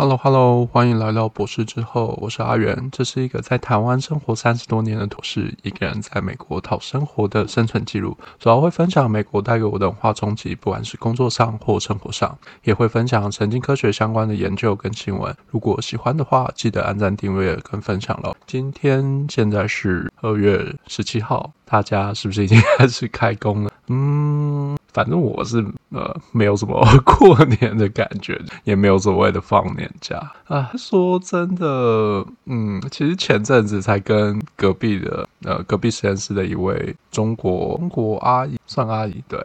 Hello，Hello，欢迎来到博士之后，我是阿元。这是一个在台湾生活三十多年的博士，一个人在美国讨生活的生存记录。主要会分享美国带给我的文化冲击，不管是工作上或生活上，也会分享神经科学相关的研究跟新闻。如果喜欢的话，记得按赞、订阅跟分享喽。今天现在是二月十七号，大家是不是已经开始开工了？嗯。反正我是呃没有什么过年的感觉，也没有所谓的放年假啊。说真的，嗯，其实前阵子才跟隔壁的呃隔壁实验室的一位中国中国阿姨，算阿姨，对，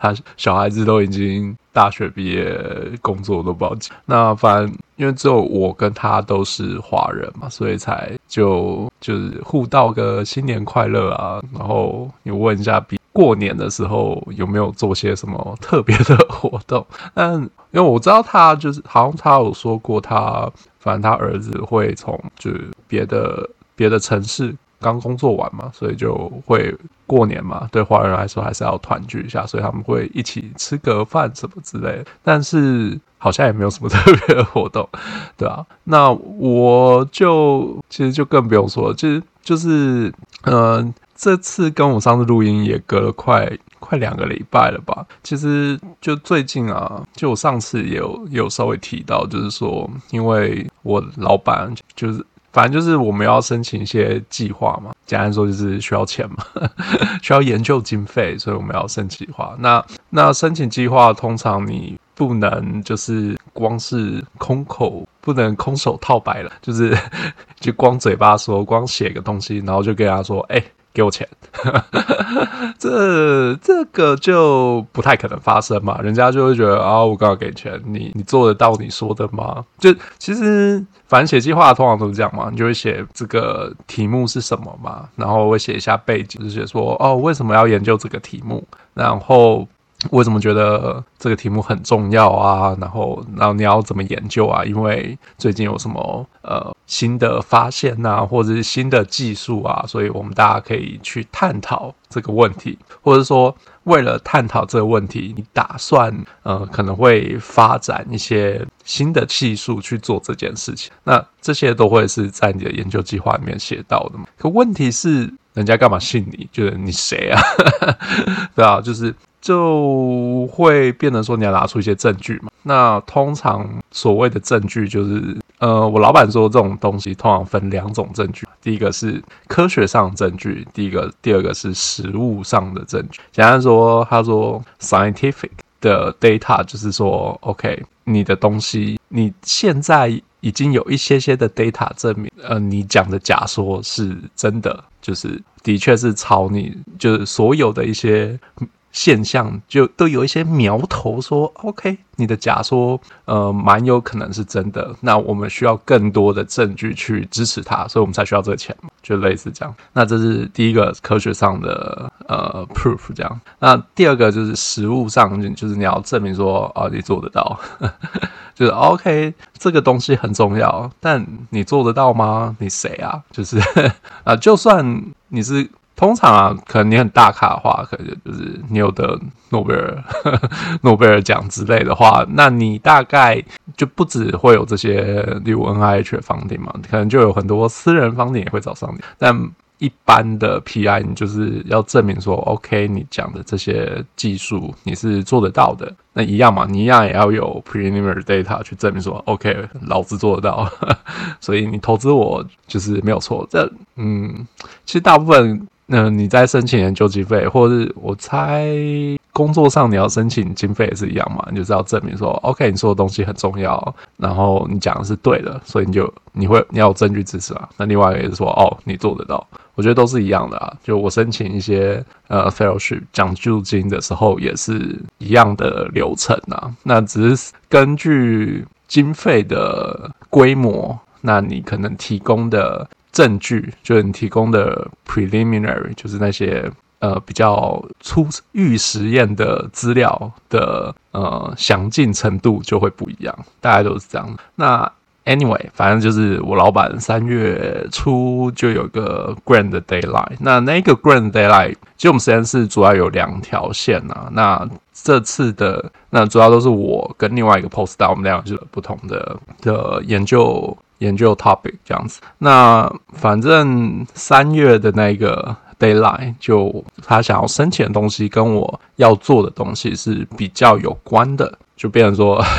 她小孩子都已经大学毕业，工作都不好。那反正因为只有我跟她都是华人嘛，所以才就就是互道个新年快乐啊，然后你问一下比。过年的时候有没有做些什么特别的活动？但因为我知道他就是好像他有说过他，反正他儿子会从就是别的别的城市刚工作完嘛，所以就会过年嘛。对华人来说还是要团聚一下，所以他们会一起吃个饭什么之类的。但是好像也没有什么特别的活动，对啊，那我就其实就更不用说了，其实就是嗯。这次跟我上次录音也隔了快快两个礼拜了吧？其实就最近啊，就我上次也有有稍微提到，就是说，因为我老板就是反正就是我们要申请一些计划嘛，简单说就是需要钱嘛，需要研究经费，所以我们要申请计划。那那申请计划通常你不能就是光是空口，不能空手套白了，就是 就光嘴巴说，光写个东西，然后就跟他说，哎。给我钱，这这个就不太可能发生嘛。人家就会觉得啊，我刚好给钱，你你做得到你说的吗？就其实反正写计划通常都是这样嘛，你就会写这个题目是什么嘛，然后会写一下背景，就写说哦，为什么要研究这个题目，然后。为什么觉得这个题目很重要啊？然后，然后你要怎么研究啊？因为最近有什么呃新的发现啊，或者是新的技术啊，所以我们大家可以去探讨这个问题，或者说为了探讨这个问题，你打算呃可能会发展一些新的技术去做这件事情。那这些都会是在你的研究计划里面写到的嘛？可问题是，人家干嘛信你？就是你谁啊？对啊，就是。就会变成说你要拿出一些证据嘛。那通常所谓的证据就是，呃，我老板说这种东西通常分两种证据，第一个是科学上的证据，第一个第二个是实物上的证据。简单说，他说 scientific 的 data 就是说，OK，你的东西你现在已经有一些些的 data 证明，呃，你讲的假说是真的，就是的确是朝你就是所有的一些。现象就都有一些苗头说，OK，你的假说呃蛮有可能是真的，那我们需要更多的证据去支持它，所以我们才需要这个钱，就类似这样。那这是第一个科学上的呃 proof 这样。那第二个就是实物上，就是你要证明说啊你做得到，就是 OK 这个东西很重要，但你做得到吗？你谁啊？就是 啊，就算你是。通常啊，可能你很大咖的话，可能就是你有得诺贝尔、诺贝尔奖之类的话，那你大概就不只会有这些，例如 NIH 的 funding 嘛，可能就有很多私人 funding 也会找上你。但一般的 PI，你就是要证明说，OK，你讲的这些技术你是做得到的，那一样嘛，你一样也要有 preliminary data 去证明说，OK，老子做得到，所以你投资我就是没有错。这，嗯，其实大部分。那你在申请研究经费，或者是我猜工作上你要申请经费也是一样嘛？你就是要证明说，OK，你说的东西很重要，然后你讲的是对的，所以你就你会你要有证据支持啊。那另外一个也是说，哦，你做得到，我觉得都是一样的啊。就我申请一些呃 fellowship 奖助金的时候，也是一样的流程啊。那只是根据经费的规模，那你可能提供的。证据就是你提供的 preliminary，就是那些呃比较初预实验的资料的呃详尽程度就会不一样，大概都是这样。那 Anyway，反正就是我老板三月初就有个 Grand Deadline。那那个 Grand Deadline，其实我们实验室主要有两条线啊。那这次的那主要都是我跟另外一个 Postdoc，我们两个是不同的的研究研究 topic 这样子。那反正三月的那个 Deadline，就他想要申请的东西跟我要做的东西是比较有关的，就变成说。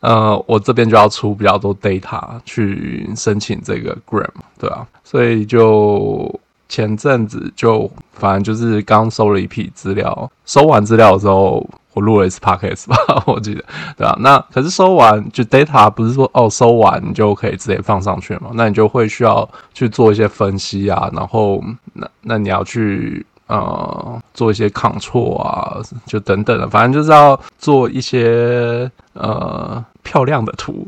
呃，我这边就要出比较多 data 去申请这个 grant，对啊，所以就前阵子就反正就是刚收了一批资料，收完资料之后，我录了一次 podcast 吧，我记得，对啊，那可是收完就 data 不是说哦收完你就可以直接放上去嘛？那你就会需要去做一些分析啊，然后那那你要去。呃，做一些 control 啊，就等等的，反正就是要做一些呃漂亮的图。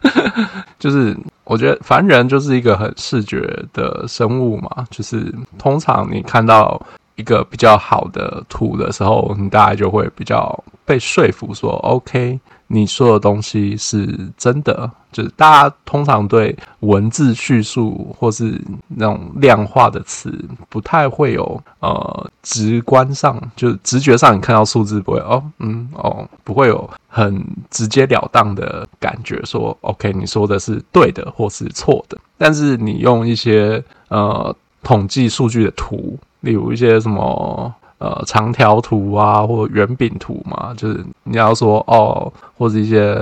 就是我觉得，反正人就是一个很视觉的生物嘛，就是通常你看到一个比较好的图的时候，你大家就会比较被说服说，OK。你说的东西是真的，就是大家通常对文字叙述或是那种量化的词不太会有呃直观上，就是直觉上你看到数字不会哦嗯哦不会有很直截了当的感觉说 OK 你说的是对的或是错的，但是你用一些呃统计数据的图，例如一些什么。呃，长条图啊，或圆饼图嘛，就是你要说哦，或者一些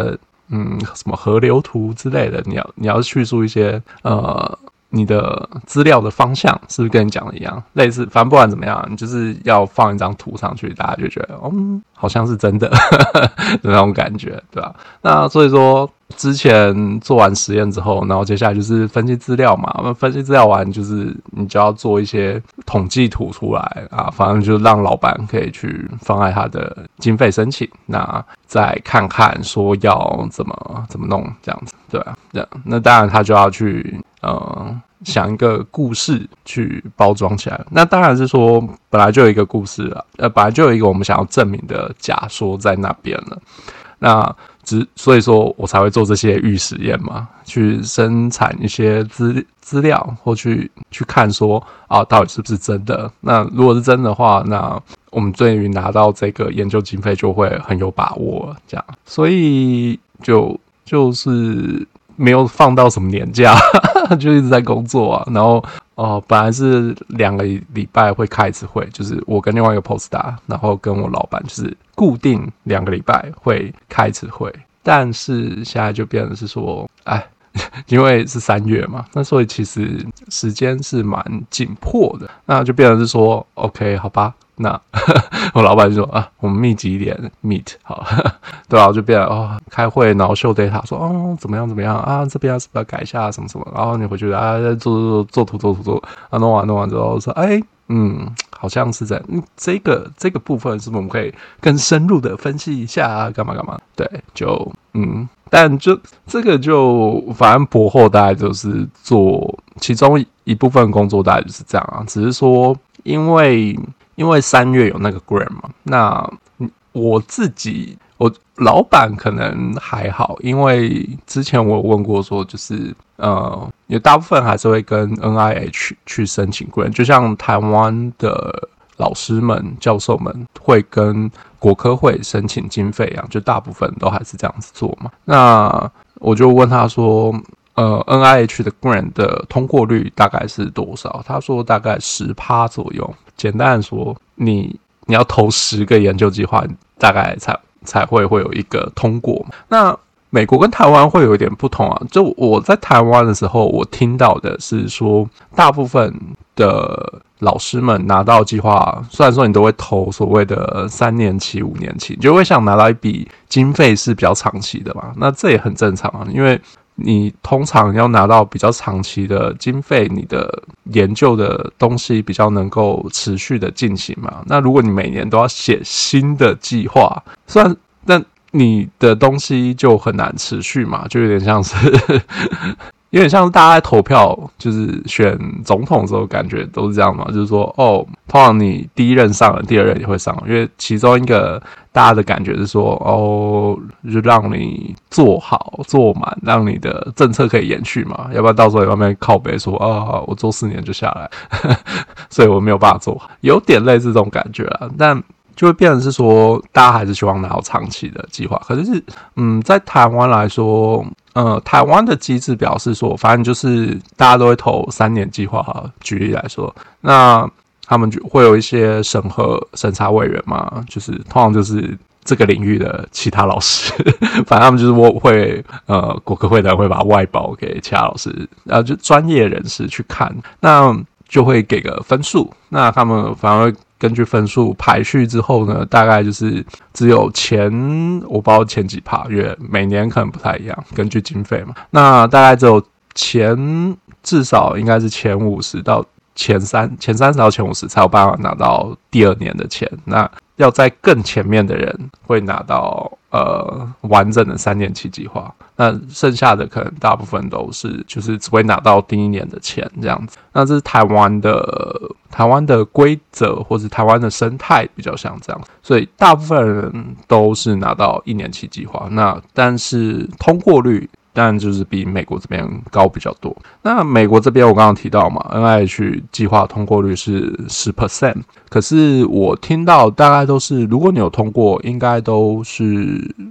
嗯，什么河流图之类的，你要你要叙述一些呃。你的资料的方向是不是跟你讲的一样？类似，反正不管怎么样，你就是要放一张图上去，大家就觉得，嗯，好像是真的的 那种感觉，对吧？那所以说，之前做完实验之后，然后接下来就是分析资料嘛。那分析资料完，就是你就要做一些统计图出来啊，反正就让老板可以去妨碍他的经费申请，那再看看说要怎么怎么弄这样子，对吧？这样，那当然他就要去。呃，想一个故事去包装起来，那当然是说本来就有一个故事了，呃，本来就有一个我们想要证明的假说在那边了。那只所以说我才会做这些预实验嘛，去生产一些资资料，或去去看说啊，到底是不是真的？那如果是真的话，那我们对于拿到这个研究经费就会很有把握，这样。所以就就是。没有放到什么年假，就一直在工作啊。然后哦、本来是两个礼拜会开一次会，就是我跟另外一个 post 打然后跟我老板就是固定两个礼拜会开一次会。但是现在就变成是说，哎，因为是三月嘛，那所以其实时间是蛮紧迫的，那就变成是说，OK，好吧。那 我老板就说啊，我们密集一点 meet 好，对啊，就变哦，开会然后秀 data 说哦怎么样怎么样啊，这边是不是要改一下什么什么，然后你回去啊做做做图做图做啊弄完弄完之后说哎嗯，好像是在嗯这个这个部分是不是我们可以更深入的分析一下啊干嘛干嘛？对，就嗯，但就这个就反正博后大概就是做其中一部分工作大概就是这样啊，只是说因为。因为三月有那个 grant 嘛，那我自己我老板可能还好，因为之前我有问过说，就是呃，有大部分还是会跟 NIH 去申请 grant，就像台湾的老师们、教授们会跟国科会申请经费一样，就大部分都还是这样子做嘛。那我就问他说，呃，NIH 的 grant 的通过率大概是多少？他说大概十趴左右。简单的说，你你要投十个研究计划，大概才才会会有一个通过。那美国跟台湾会有一点不同啊。就我在台湾的时候，我听到的是说，大部分的老师们拿到计划，虽然说你都会投所谓的三年期、五年期，就会想拿到一笔经费是比较长期的嘛。那这也很正常啊，因为。你通常要拿到比较长期的经费，你的研究的东西比较能够持续的进行嘛。那如果你每年都要写新的计划，虽然那你的东西就很难持续嘛，就有点像是 有点像是大家在投票，就是选总统的时候，感觉都是这样嘛。就是说，哦，通常你第一任上了，第二任也会上，因为其中一个大家的感觉是说，哦，就让你做好做满，让你的政策可以延续嘛。要不然到时候外面靠背说，啊，我做四年就下来，所以我没有办法做好，有点类似这种感觉啊。但就会变成是说，大家还是希望拿到长期的计划。可是，嗯，在台湾来说，呃，台湾的机制表示说，反正就是大家都会投三年计划。哈，举例来说，那他们就会有一些审核审查委员嘛，就是通常就是这个领域的其他老师，反正他们就是我会呃，国科会的会把外包给其他老师，然后就专业人士去看，那就会给个分数。那他们反而。根据分数排序之后呢，大概就是只有前我不知道前几趴，因为每年可能不太一样，根据经费嘛。那大概只有前至少应该是前五十到前三，前三十到前五十才有办法拿到第二年的钱。那要在更前面的人会拿到呃完整的三年期计划，那剩下的可能大部分都是就是只会拿到第一年的钱这样子。那这是台湾的台湾的规则或是台湾的生态比较像这样，所以大部分人都是拿到一年期计划。那但是通过率。但就是比美国这边高比较多。那美国这边我刚刚提到嘛，NIH 计划通过率是十 percent，可是我听到大概都是，如果你有通过，应该都是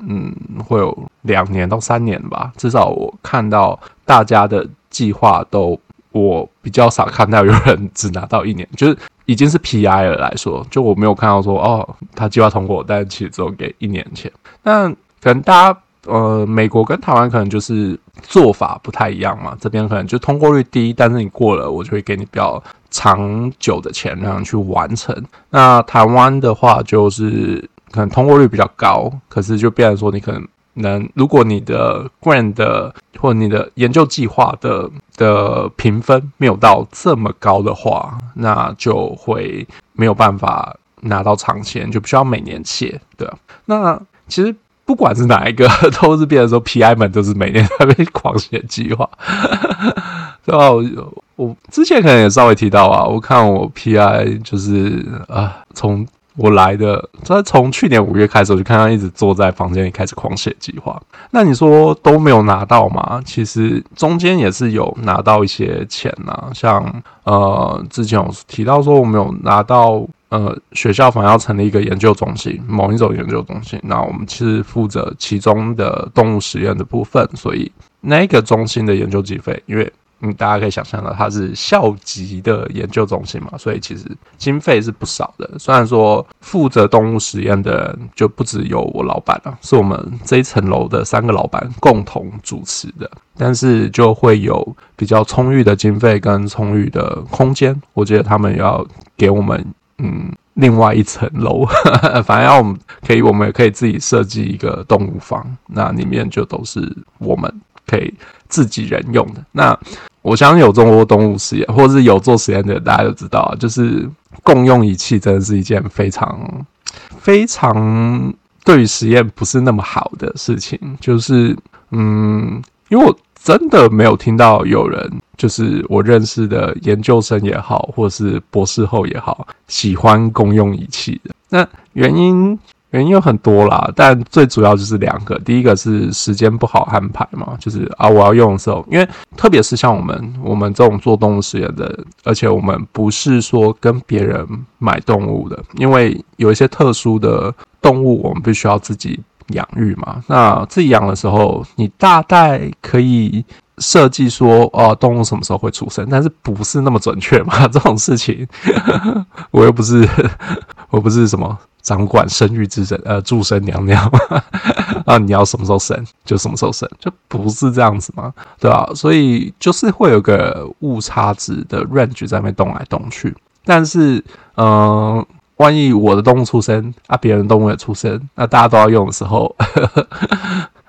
嗯会有两年到三年吧。至少我看到大家的计划都，我比较少看到有人只拿到一年，就是已经是 PI 了来说，就我没有看到说哦他计划通过，但其实只有给一年钱。那可能大家。呃，美国跟台湾可能就是做法不太一样嘛，这边可能就通过率低，但是你过了，我就会给你比较长久的钱让你去完成。那台湾的话，就是可能通过率比较高，可是就变成说你可能能，如果你的 grant 的或你的研究计划的的评分没有到这么高的话，那就会没有办法拿到长钱，就必须要每年写。对，那其实。不管是哪一个，都是变成说 PI 们都是每年在被狂写计划，对吧？我我之前可能也稍微提到啊，我看我 PI 就是啊，从我来的，他从去年五月开始，我就看他一直坐在房间里开始狂写计划。那你说都没有拿到吗？其实中间也是有拿到一些钱啊，像呃，之前有提到说我没有拿到。呃，学校反而要成立一个研究中心，某一种研究中心。那我们其实负责其中的动物实验的部分，所以那个中心的研究经费，因为嗯，大家可以想象到它是校级的研究中心嘛，所以其实经费是不少的。虽然说负责动物实验的就不只有我老板了，是我们这一层楼的三个老板共同主持的，但是就会有比较充裕的经费跟充裕的空间。我觉得他们要给我们。嗯，另外一层楼，反正要我们可以，我们也可以自己设计一个动物房，那里面就都是我们可以自己人用的。那我相信有做过动物实验，或者是有做实验的，大家都知道，就是共用仪器真的是一件非常非常对于实验不是那么好的事情。就是嗯，因为我。真的没有听到有人，就是我认识的研究生也好，或是博士后也好，喜欢共用仪器的。那原因原因有很多啦，但最主要就是两个。第一个是时间不好安排嘛，就是啊，我要用的时候，因为特别是像我们我们这种做动物实验的，而且我们不是说跟别人买动物的，因为有一些特殊的动物，我们必须要自己。养育嘛，那自己养的时候，你大概可以设计说，哦，动物什么时候会出生，但是不是那么准确嘛？这种事情，我又不是，我不是什么掌管生育之神，呃，祝生娘娘啊，你要什么时候生就什么时候生，就不是这样子嘛，对吧？所以就是会有个误差值的 range 在那边动来动去，但是，嗯、万一我的动物出生啊，别人的动物也出生，那大家都要用的时候，呵 呵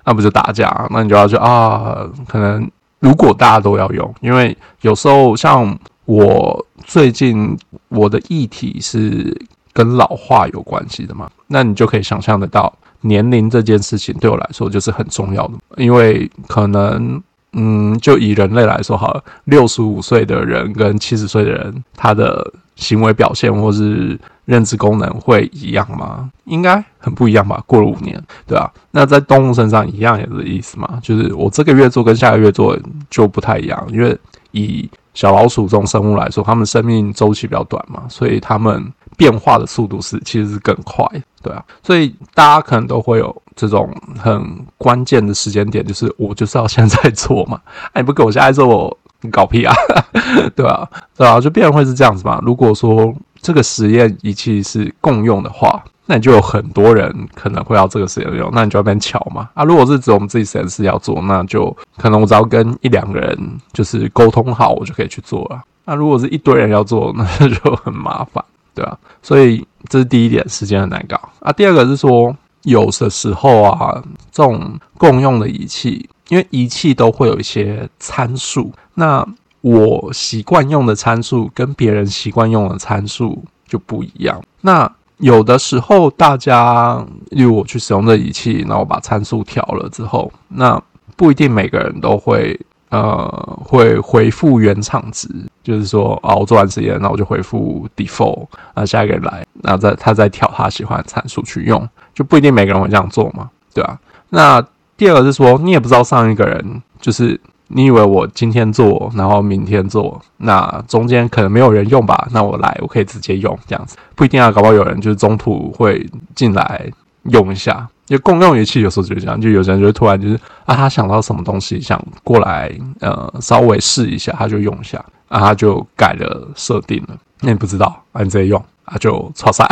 那不就打架？那你就要去啊，可能如果大家都要用，因为有时候像我最近我的议题是跟老化有关系的嘛，那你就可以想象得到，年龄这件事情对我来说就是很重要的，因为可能嗯，就以人类来说好，六十五岁的人跟七十岁的人，他的行为表现或是认知功能会一样吗？应该很不一样吧。过了五年，对啊，那在动物身上一样也是意思嘛，就是我这个月做跟下个月做就不太一样，因为以小老鼠这种生物来说，它们生命周期比较短嘛，所以它们变化的速度是其实是更快，对啊，所以大家可能都会有这种很关键的时间点，就是我就是要现在做嘛，哎，你不给我现在做，我你搞屁啊，对啊，对啊，就变成会是这样子嘛。如果说这个实验仪器是共用的话。那你就有很多人可能会要这个实验用，那你就要变巧嘛啊！如果是只有我们自己实验室要做，那就可能我只要跟一两个人就是沟通好，我就可以去做了。那如果是一堆人要做，那就很麻烦，对啊。所以这是第一点，时间很难搞啊。第二个是说，有的时候啊，这种共用的仪器，因为仪器都会有一些参数，那我习惯用的参数跟别人习惯用的参数就不一样，那。有的时候，大家例如我去使用这仪器，然后我把参数调了之后，那不一定每个人都会呃会回复原厂值，就是说啊，我做完实验，那我就回复 default，那下一个人来，那再他再调他喜欢的参数去用，就不一定每个人会这样做嘛，对吧？那第二个是说，你也不知道上一个人就是。你以为我今天做，然后明天做，那中间可能没有人用吧？那我来，我可以直接用这样子，不一定要搞不好有人就是中途会进来用一下。就共用仪器有时候就是这样，就有些人就会突然就是啊，他想到什么东西想过来，呃，稍微试一下，他就用一下，啊，他就改了设定了。那你不知道，啊，你直接用啊，就超赛。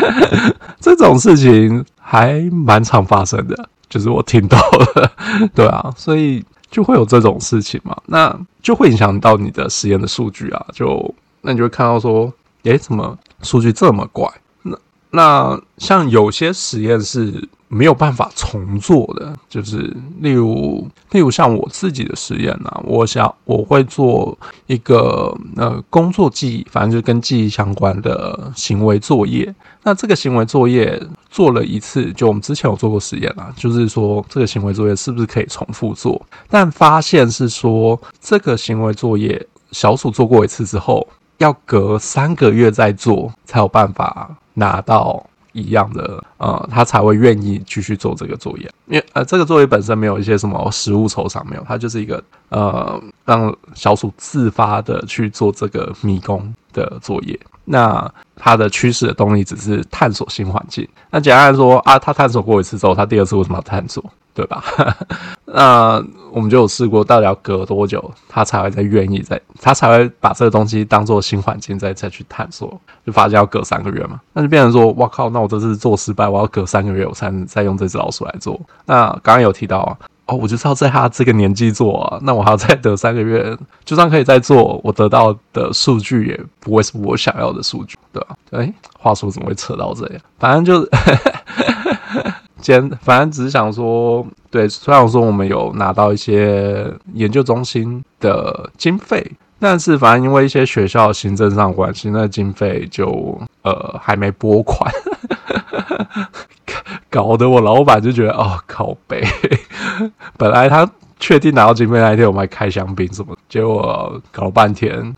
这种事情还蛮常发生的，就是我听到了，对啊，所以。就会有这种事情嘛，那就会影响到你的实验的数据啊。就那你就会看到说，诶，怎么数据这么怪？那像有些实验是没有办法重做的，就是例如例如像我自己的实验啊，我想我会做一个呃工作记忆，反正就跟记忆相关的行为作业。那这个行为作业做了一次，就我们之前有做过实验啦，就是说这个行为作业是不是可以重复做？但发现是说这个行为作业小鼠做过一次之后，要隔三个月再做才有办法拿到一样的，呃，他才会愿意继续做这个作业。因为呃，这个作业本身没有一些什么实物酬赏，没有，它就是一个呃让小鼠自发的去做这个迷宫的作业。那它的驱使的动力只是探索新环境。那简单来说啊，他探索过一次之后，他第二次为什么要探索？对吧？那我们就有试过，到底要隔多久，他才会再愿意再，他才会把这个东西当做新环境再再去探索？就发现要隔三个月嘛，那就变成说，哇靠，那我这次做失败，我要隔三个月我才能再用这只老鼠来做。那刚刚有提到啊。哦，我就是要在他这个年纪做啊，那我还要再等三个月，就算可以再做，我得到的数据也不会是我想要的数据，对吧？哎，话说怎么会扯到这样？反正就是，简，反正只是想说，对，虽然说我们有拿到一些研究中心的经费，但是反正因为一些学校行政上关系，那经费就呃还没拨款。搞得我老板就觉得哦，靠北。本来他确定拿到经费那一天，我们还开香槟什么，结果搞了半天，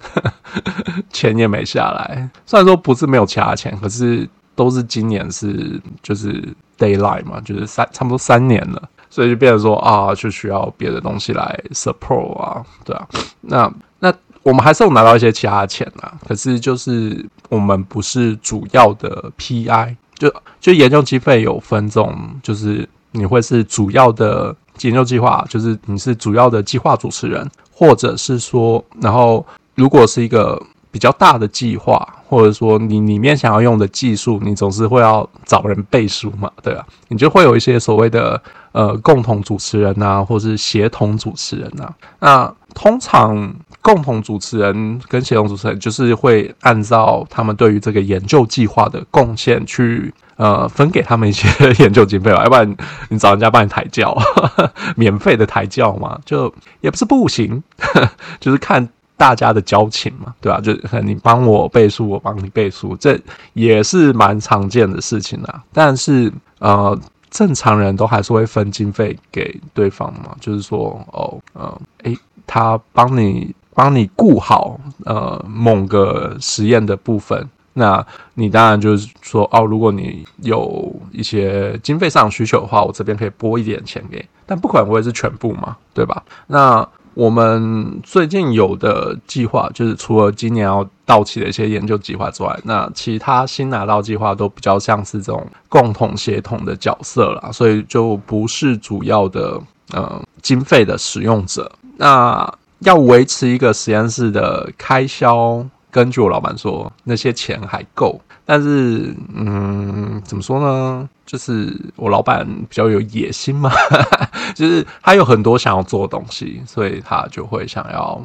钱也没下来。虽然说不是没有其他钱，可是都是今年是就是 daylight 嘛，就是三差不多三年了，所以就变成说啊，就需要别的东西来 support 啊，对啊。那那我们还是有拿到一些其他钱啊，可是就是我们不是主要的 PI。就就研究经费有分这种，就是你会是主要的研究计划，就是你是主要的计划主持人，或者是说，然后如果是一个比较大的计划，或者说你里面想要用的技术，你总是会要找人背书嘛，对吧？你就会有一些所谓的呃共同主持人呐，或是协同主持人呐。那通常共同主持人跟协同主持人就是会按照他们对于这个研究计划的贡献去呃分给他们一些研究经费吧，要不然你找人家帮你抬轿，免费的抬轿嘛，就也不是不行，就是看。大家的交情嘛，对吧？就你帮我背书，我帮你背书，这也是蛮常见的事情啦。但是，呃，正常人都还是会分经费给对方嘛，就是说，哦，呃，诶，他帮你帮你顾好呃某个实验的部分，那你当然就是说，哦，如果你有一些经费上需求的话，我这边可以拨一点钱给，但不可能会是全部嘛，对吧？那。我们最近有的计划，就是除了今年要到期的一些研究计划之外，那其他新拿到计划都比较像是这种共同协同的角色啦，所以就不是主要的呃经费的使用者。那要维持一个实验室的开销，根据我老板说，那些钱还够。但是，嗯，怎么说呢？就是我老板比较有野心嘛，就是他有很多想要做的东西，所以他就会想要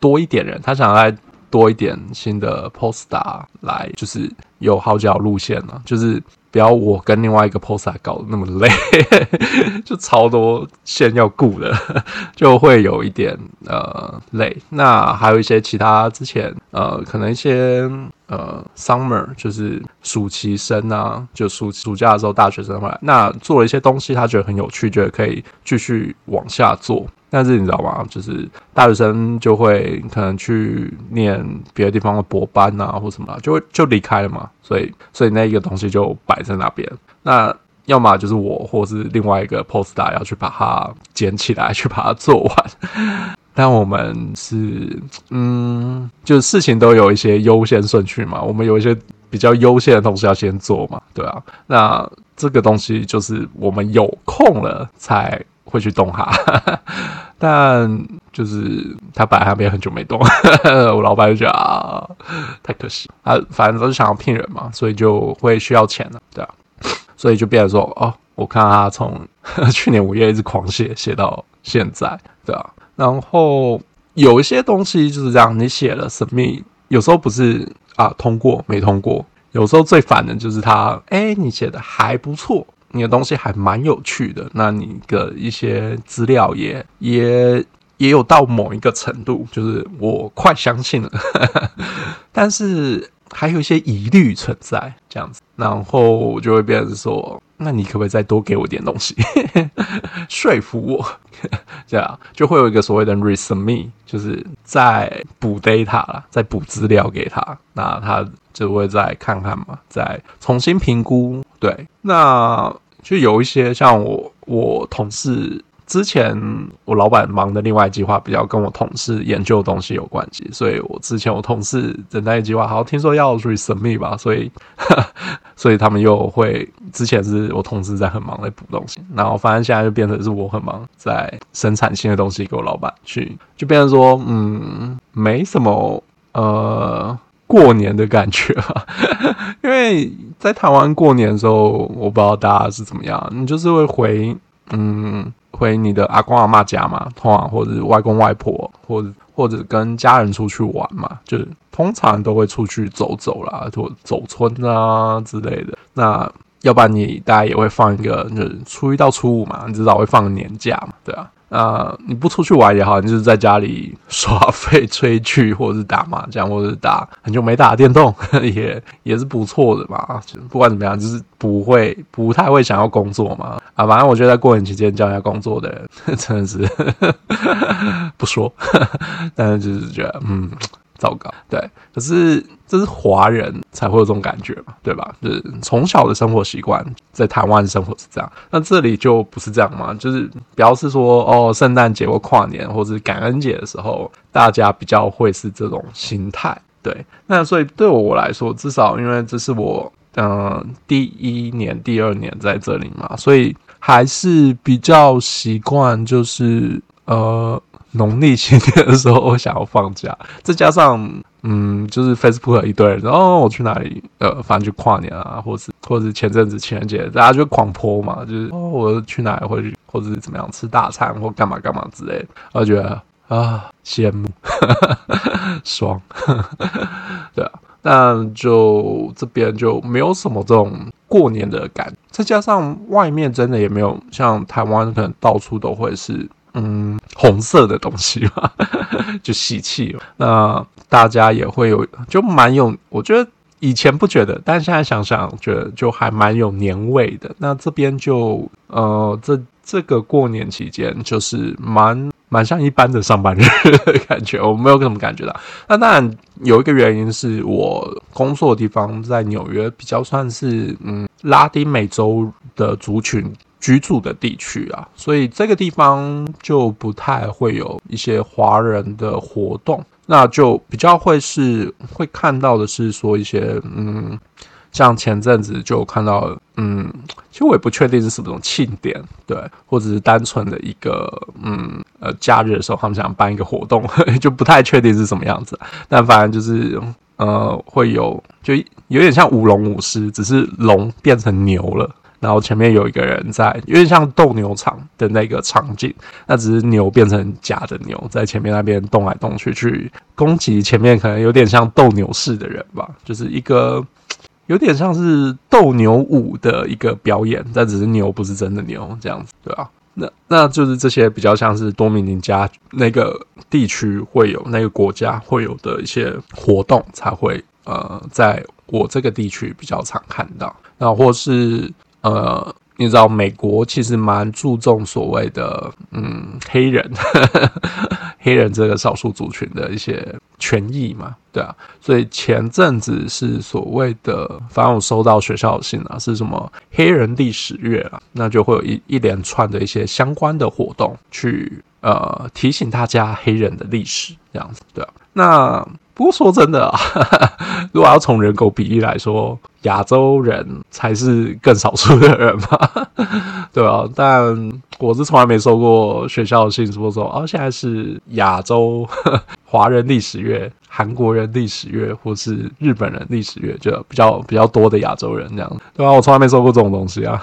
多一点人，他想要来多一点新的 postdoc 来，就是有好几条路线呢，就是。不要我跟另外一个 poster 搞得那么累，就超多线要顾的，就会有一点呃累。那还有一些其他之前呃可能一些呃 summer 就是暑期生啊，就暑暑假的时候大学生回来，那做了一些东西，他觉得很有趣，觉得可以继续往下做。但是你知道吗？就是大学生就会可能去念别的地方的博班啊，或什么，就会就离开了嘛。所以，所以那一个东西就摆在那边。那要么就是我，或是另外一个 postdoc 要去把它捡起来，去把它做完。但我们是，嗯，就是事情都有一些优先顺序嘛。我们有一些比较优先的东西要先做嘛，对啊。那这个东西就是我们有空了才。会去动它，但就是他本来那边很久没动，我老板就觉得啊，太可惜。啊，反正都是想要骗人嘛，所以就会需要钱了，对啊，所以就变成说哦，我看他从 去年五月一直狂写，写到现在，对啊，然后有一些东西就是这样，你写了神秘有时候不是啊通过没通过，有时候最烦的就是他，哎，你写的还不错。你的东西还蛮有趣的，那你的一些资料也也也有到某一个程度，就是我快相信了，但是还有一些疑虑存在，这样子，然后我就会变成说，那你可不可以再多给我点东西，说服我，这样就会有一个所谓的 resume，就是在补 data 啦，在补资料给他，那他就会再看看嘛，再重新评估。对，那就有一些像我，我同事之前我老板忙的另外一计划比较跟我同事研究的东西有关系，所以我之前我同事的那一计划，好像听说要 resume 吧，所以 所以他们又会之前是我同事在很忙在补东西，然后反正现在就变成是我很忙在生产新的东西给我老板去，就变成说嗯没什么呃。过年的感觉啊，因为在台湾过年的时候，我不知道大家是怎么样，你就是会回嗯回你的阿公阿妈家嘛，通常或者外公外婆，或者或者跟家人出去玩嘛，就是通常都会出去走走啦，或走春啊之类的。那要不然你大家也会放一个，就是初一到初五嘛，你至少会放个年假嘛，对啊。啊、你不出去玩也好，你就是在家里耍废、吹剧，或者是打麻将，或者是打很久没打的电动，也也是不错的嘛。不管怎么样，就是不会不太会想要工作嘛。啊，反正我觉得在过年期间叫人家工作的人 真的是 不说，但是就是觉得嗯。糟糕，对，可是这是华人才会有这种感觉嘛，对吧？就是从小的生活习惯，在台湾生活是这样，那这里就不是这样嘛。就是表示说，哦，圣诞节或跨年或者感恩节的时候，大家比较会是这种心态，对。那所以对我来说，至少因为这是我嗯、第一年、第二年在这里嘛，所以还是比较习惯，就是呃。农历新年的时候，我想要放假，再加上嗯，就是 Facebook 一堆人，然后我去哪里，呃，反正就跨年啊，或是或是前阵子情人节，大家就狂泼嘛，就是哦，我去哪里，或者或者是怎么样吃大餐或干嘛干嘛之类的，我觉得啊，羡慕，爽，对啊，但就这边就没有什么这种过年的感，再加上外面真的也没有像台湾，可能到处都会是。嗯，红色的东西嘛，就喜气。那大家也会有，就蛮有，我觉得以前不觉得，但现在想想，觉得就还蛮有年味的。那这边就呃，这这个过年期间就是蛮蛮像一般的上班日的 感觉，我没有什么感觉到。那当然有一个原因是我工作的地方在纽约，比较算是嗯拉丁美洲的族群居住的地区啊，所以这个地方就不太会有一些华人的活动。那就比较会是会看到的是说一些嗯，像前阵子就看到嗯，其实我也不确定是什么种庆典，对，或者是单纯的一个嗯呃假日的时候，他们想办一个活动，就不太确定是什么样子。但反正就是呃会有，就有点像舞龙舞狮，只是龙变成牛了。然后前面有一个人在，有点像斗牛场的那个场景，那只是牛变成假的牛，在前面那边动来动去，去攻击前面可能有点像斗牛士的人吧，就是一个有点像是斗牛舞的一个表演，但只是牛不是真的牛这样子，对吧？那那就是这些比较像是多米尼加那个地区会有，那个国家会有的一些活动，才会呃，在我这个地区比较常看到，那或是。呃，你知道美国其实蛮注重所谓的嗯黑人 黑人这个少数族群的一些权益嘛，对啊，所以前阵子是所谓的，反正我收到学校的信啊，是什么黑人历史月啊，那就会有一一连串的一些相关的活动去呃提醒大家黑人的历史这样子，对啊，那。不过说真的啊，如果要从人口比例来说，亚洲人才是更少数的人嘛，对啊，但我是从来没收过学校的信说说哦，现在是亚洲 华人历史月、韩国人历史月，或是日本人历史月，就比较比较多的亚洲人这样，对啊，我从来没收过这种东西啊，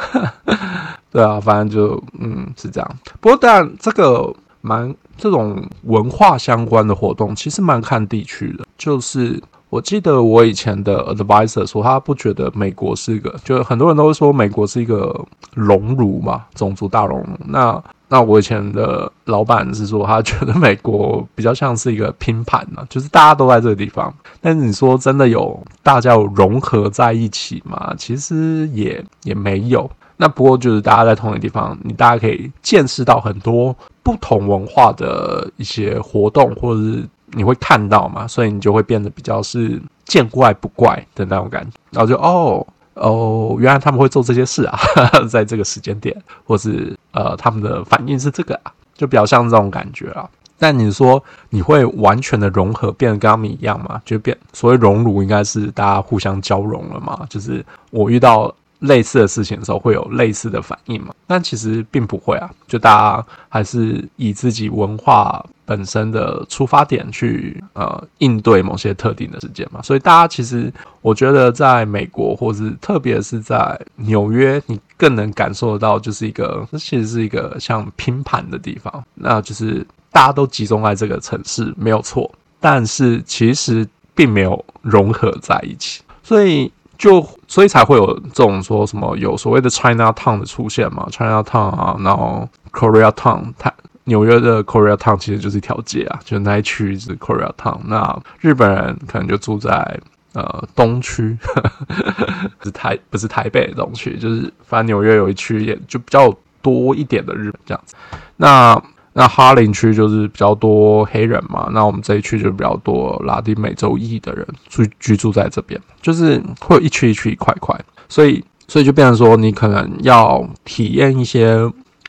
对啊，反正就嗯是这样。不过但这个。蛮这种文化相关的活动，其实蛮看地区的。就是我记得我以前的 advisor 说，他不觉得美国是一个，就很多人都会说美国是一个熔炉嘛，种族大熔炉。那那我以前的老板是说，他觉得美国比较像是一个拼盘嘛，就是大家都在这个地方。但是你说真的有大家有融合在一起吗？其实也也没有。那不过就是大家在同一个地方，你大家可以见识到很多不同文化的一些活动，或者是你会看到嘛，所以你就会变得比较是见怪不怪的那种感觉。然后就哦哦，原来他们会做这些事啊，在这个时间点，或是呃他们的反应是这个啊，就比较像这种感觉啊。但你说你会完全的融合，变得跟他们一样吗？就变所谓熔炉，应该是大家互相交融了嘛？就是我遇到。类似的事情的时候会有类似的反应嘛？但其实并不会啊，就大家还是以自己文化本身的出发点去呃应对某些特定的事件嘛。所以大家其实我觉得在美国，或是特别是在纽约，你更能感受得到，就是一个这其实是一个像拼盘的地方，那就是大家都集中在这个城市没有错，但是其实并没有融合在一起，所以。就所以才会有这种说什么有所谓的 China Town 的出现嘛，China Town 啊，然后 Korea Town，它纽约的 Korea Town 其实就是一条街啊，就那一区是 Korea Town。那日本人可能就住在呃东区，是台不是台北的东区，就是反正纽约有一区也就比较多一点的日本这样子。那那哈林区就是比较多黑人嘛，那我们这一区就比较多拉丁美洲裔的人住居住在这边，就是会一区一区一块块，所以所以就变成说，你可能要体验一些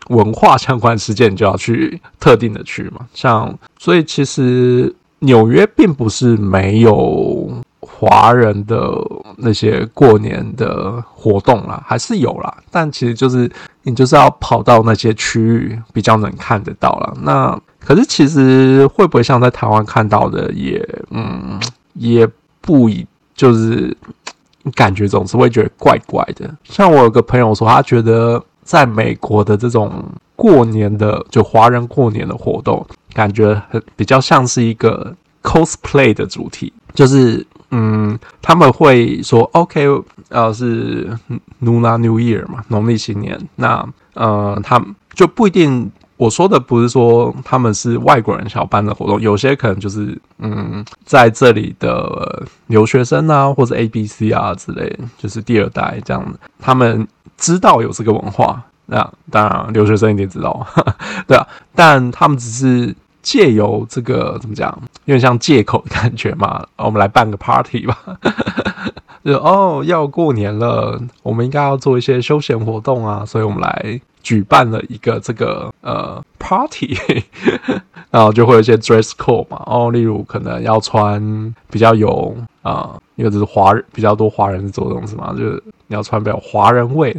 文化相关事件，你就要去特定的区嘛。像所以其实纽约并不是没有华人的那些过年的活动啦，还是有啦，但其实就是。你就是要跑到那些区域比较能看得到了。那可是其实会不会像在台湾看到的也，也嗯，也不一，就是感觉总是会觉得怪怪的。像我有个朋友说，他觉得在美国的这种过年的，就华人过年的活动，感觉很比较像是一个 cosplay 的主题，就是。嗯，他们会说 OK，呃，是 n u n a New Year 嘛，农历新年。那呃，他就不一定我说的不是说他们是外国人想要办的活动，有些可能就是嗯，在这里的留学生啊，或者 A B C 啊之类，就是第二代这样，他们知道有这个文化。那当然，留学生一定知道，对啊，但他们只是借由这个怎么讲，有点像借口的感觉嘛。我们来办个 party 吧，就哦，要过年了，我们应该要做一些休闲活动啊，所以我们来举办了一个这个呃 party，然后就会有一些 dress code 嘛，哦，例如可能要穿比较有啊、因为这是华人比较多华人做的东西嘛，就是你要穿比较华人味。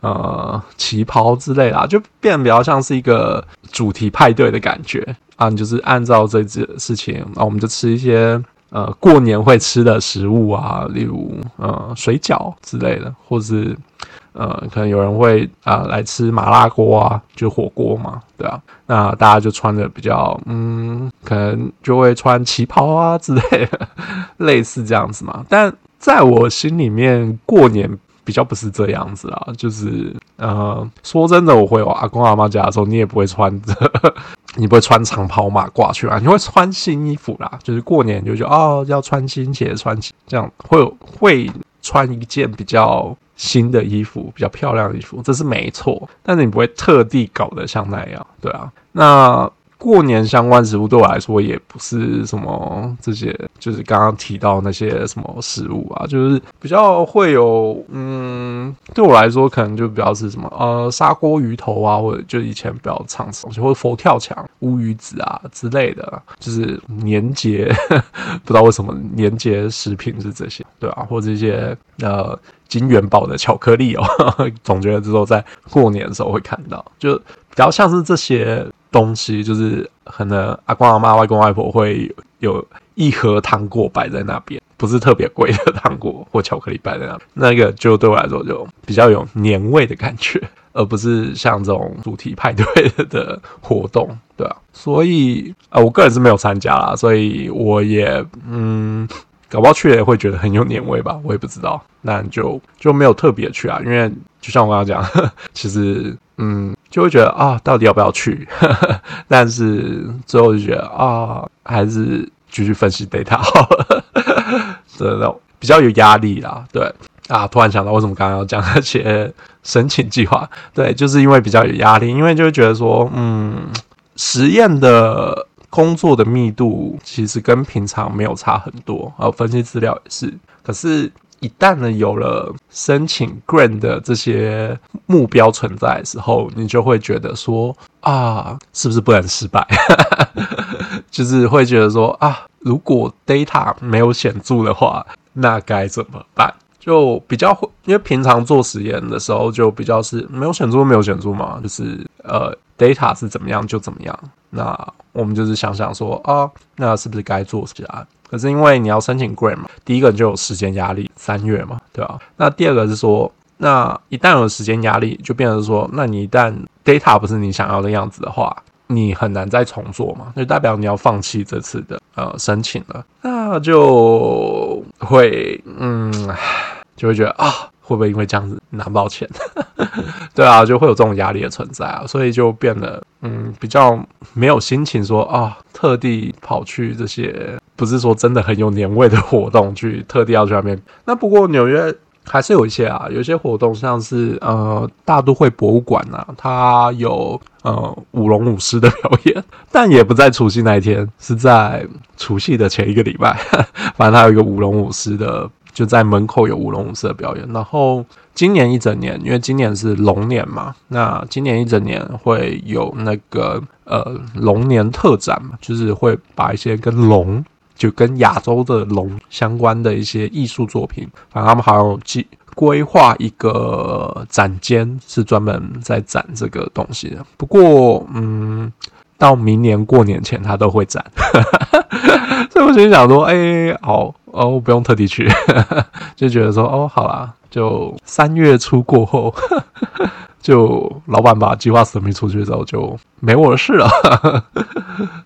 呃，旗袍之类啦，就变得比较像是一个主题派对的感觉啊。你就是按照这件事情，那我们就吃一些呃过年会吃的食物啊，例如呃水饺之类的，或是呃可能有人会啊、来吃麻辣锅啊，就火锅嘛，对啊。那大家就穿的比较嗯，可能就会穿旗袍啊之类的，类似这样子嘛。但在我心里面，过年。比较不是这样子啊，就是呃，说真的，我回我阿公阿妈家的时候，你也不会穿着，你不会穿长袍马褂去啊，你会穿新衣服啦。就是过年就觉得哦，要穿新鞋，穿这样会有会穿一件比较新的衣服，比较漂亮的衣服，这是没错。但是你不会特地搞得像那样，对啊，那。过年相关食物对我来说也不是什么这些，就是刚刚提到那些什么食物啊，就是比较会有，嗯，对我来说可能就比较是什么呃砂锅鱼头啊，或者就以前比较常吃东西，或者佛跳墙、乌鱼子啊之类的，就是年节不知道为什么年节食品是这些，对啊，或者一些呃金元宝的巧克力哦，总觉得之后在过年的时候会看到，就比较像是这些。东西就是可能阿公阿妈、外公外婆会有一盒糖果摆在那边，不是特别贵的糖果或巧克力摆在那，那个就对我来说就比较有年味的感觉，而不是像这种主题派对的活动，对啊，所以啊，我个人是没有参加啦，所以我也嗯，搞不好去也会觉得很有年味吧，我也不知道，那就就没有特别去啊，因为就像我刚刚讲，其实嗯。就会觉得啊，到底要不要去？但是最后就觉得啊，还是继续分析 data 好了。真的比较有压力啦。对啊，突然想到为什么刚刚要讲那些申请计划？对，就是因为比较有压力，因为就会觉得说，嗯，实验的工作的密度其实跟平常没有差很多，还有分析资料也是。可是。一旦呢有了申请 grant 的这些目标存在的时候，你就会觉得说啊，是不是不能失败？就是会觉得说啊，如果 data 没有显著的话，那该怎么办？就比较会，因为平常做实验的时候就比较是没有显著，没有显著嘛，就是呃 data 是怎么样就怎么样。那我们就是想想说啊，那是不是该做起来？可是因为你要申请 g r a n 嘛，第一个就有时间压力，三月嘛，对吧？那第二个是说，那一旦有时间压力，就变成说，那你一旦 data 不是你想要的样子的话，你很难再重做嘛，就代表你要放弃这次的呃申请了，那就会嗯，就会觉得啊，会不会因为这样子拿不到钱？对啊，就会有这种压力的存在啊，所以就变得嗯比较没有心情说啊，特地跑去这些。不是说真的很有年味的活动，去特地要去那边。那不过纽约还是有一些啊，有一些活动，像是呃大都会博物馆呐、它有呃舞龙舞狮的表演，但也不在除夕那一天，是在除夕的前一个礼拜。反正它有一个舞龙舞狮的，就在门口有舞龙舞狮的表演。然后今年一整年，因为今年是龙年嘛，那今年一整年会有那个呃龙年特展嘛，就是会把一些跟龙。就跟亚洲的龙相关的一些艺术作品，反正他们好像计规划一个展间，是专门在展这个东西的。不过，嗯，到明年过年前他都会展，所以我就想说，哎、欸，好哦，不用特地去，就觉得说，哦，好啦，就三月初过后，就老板把计划书明出去之后，就没我的事了。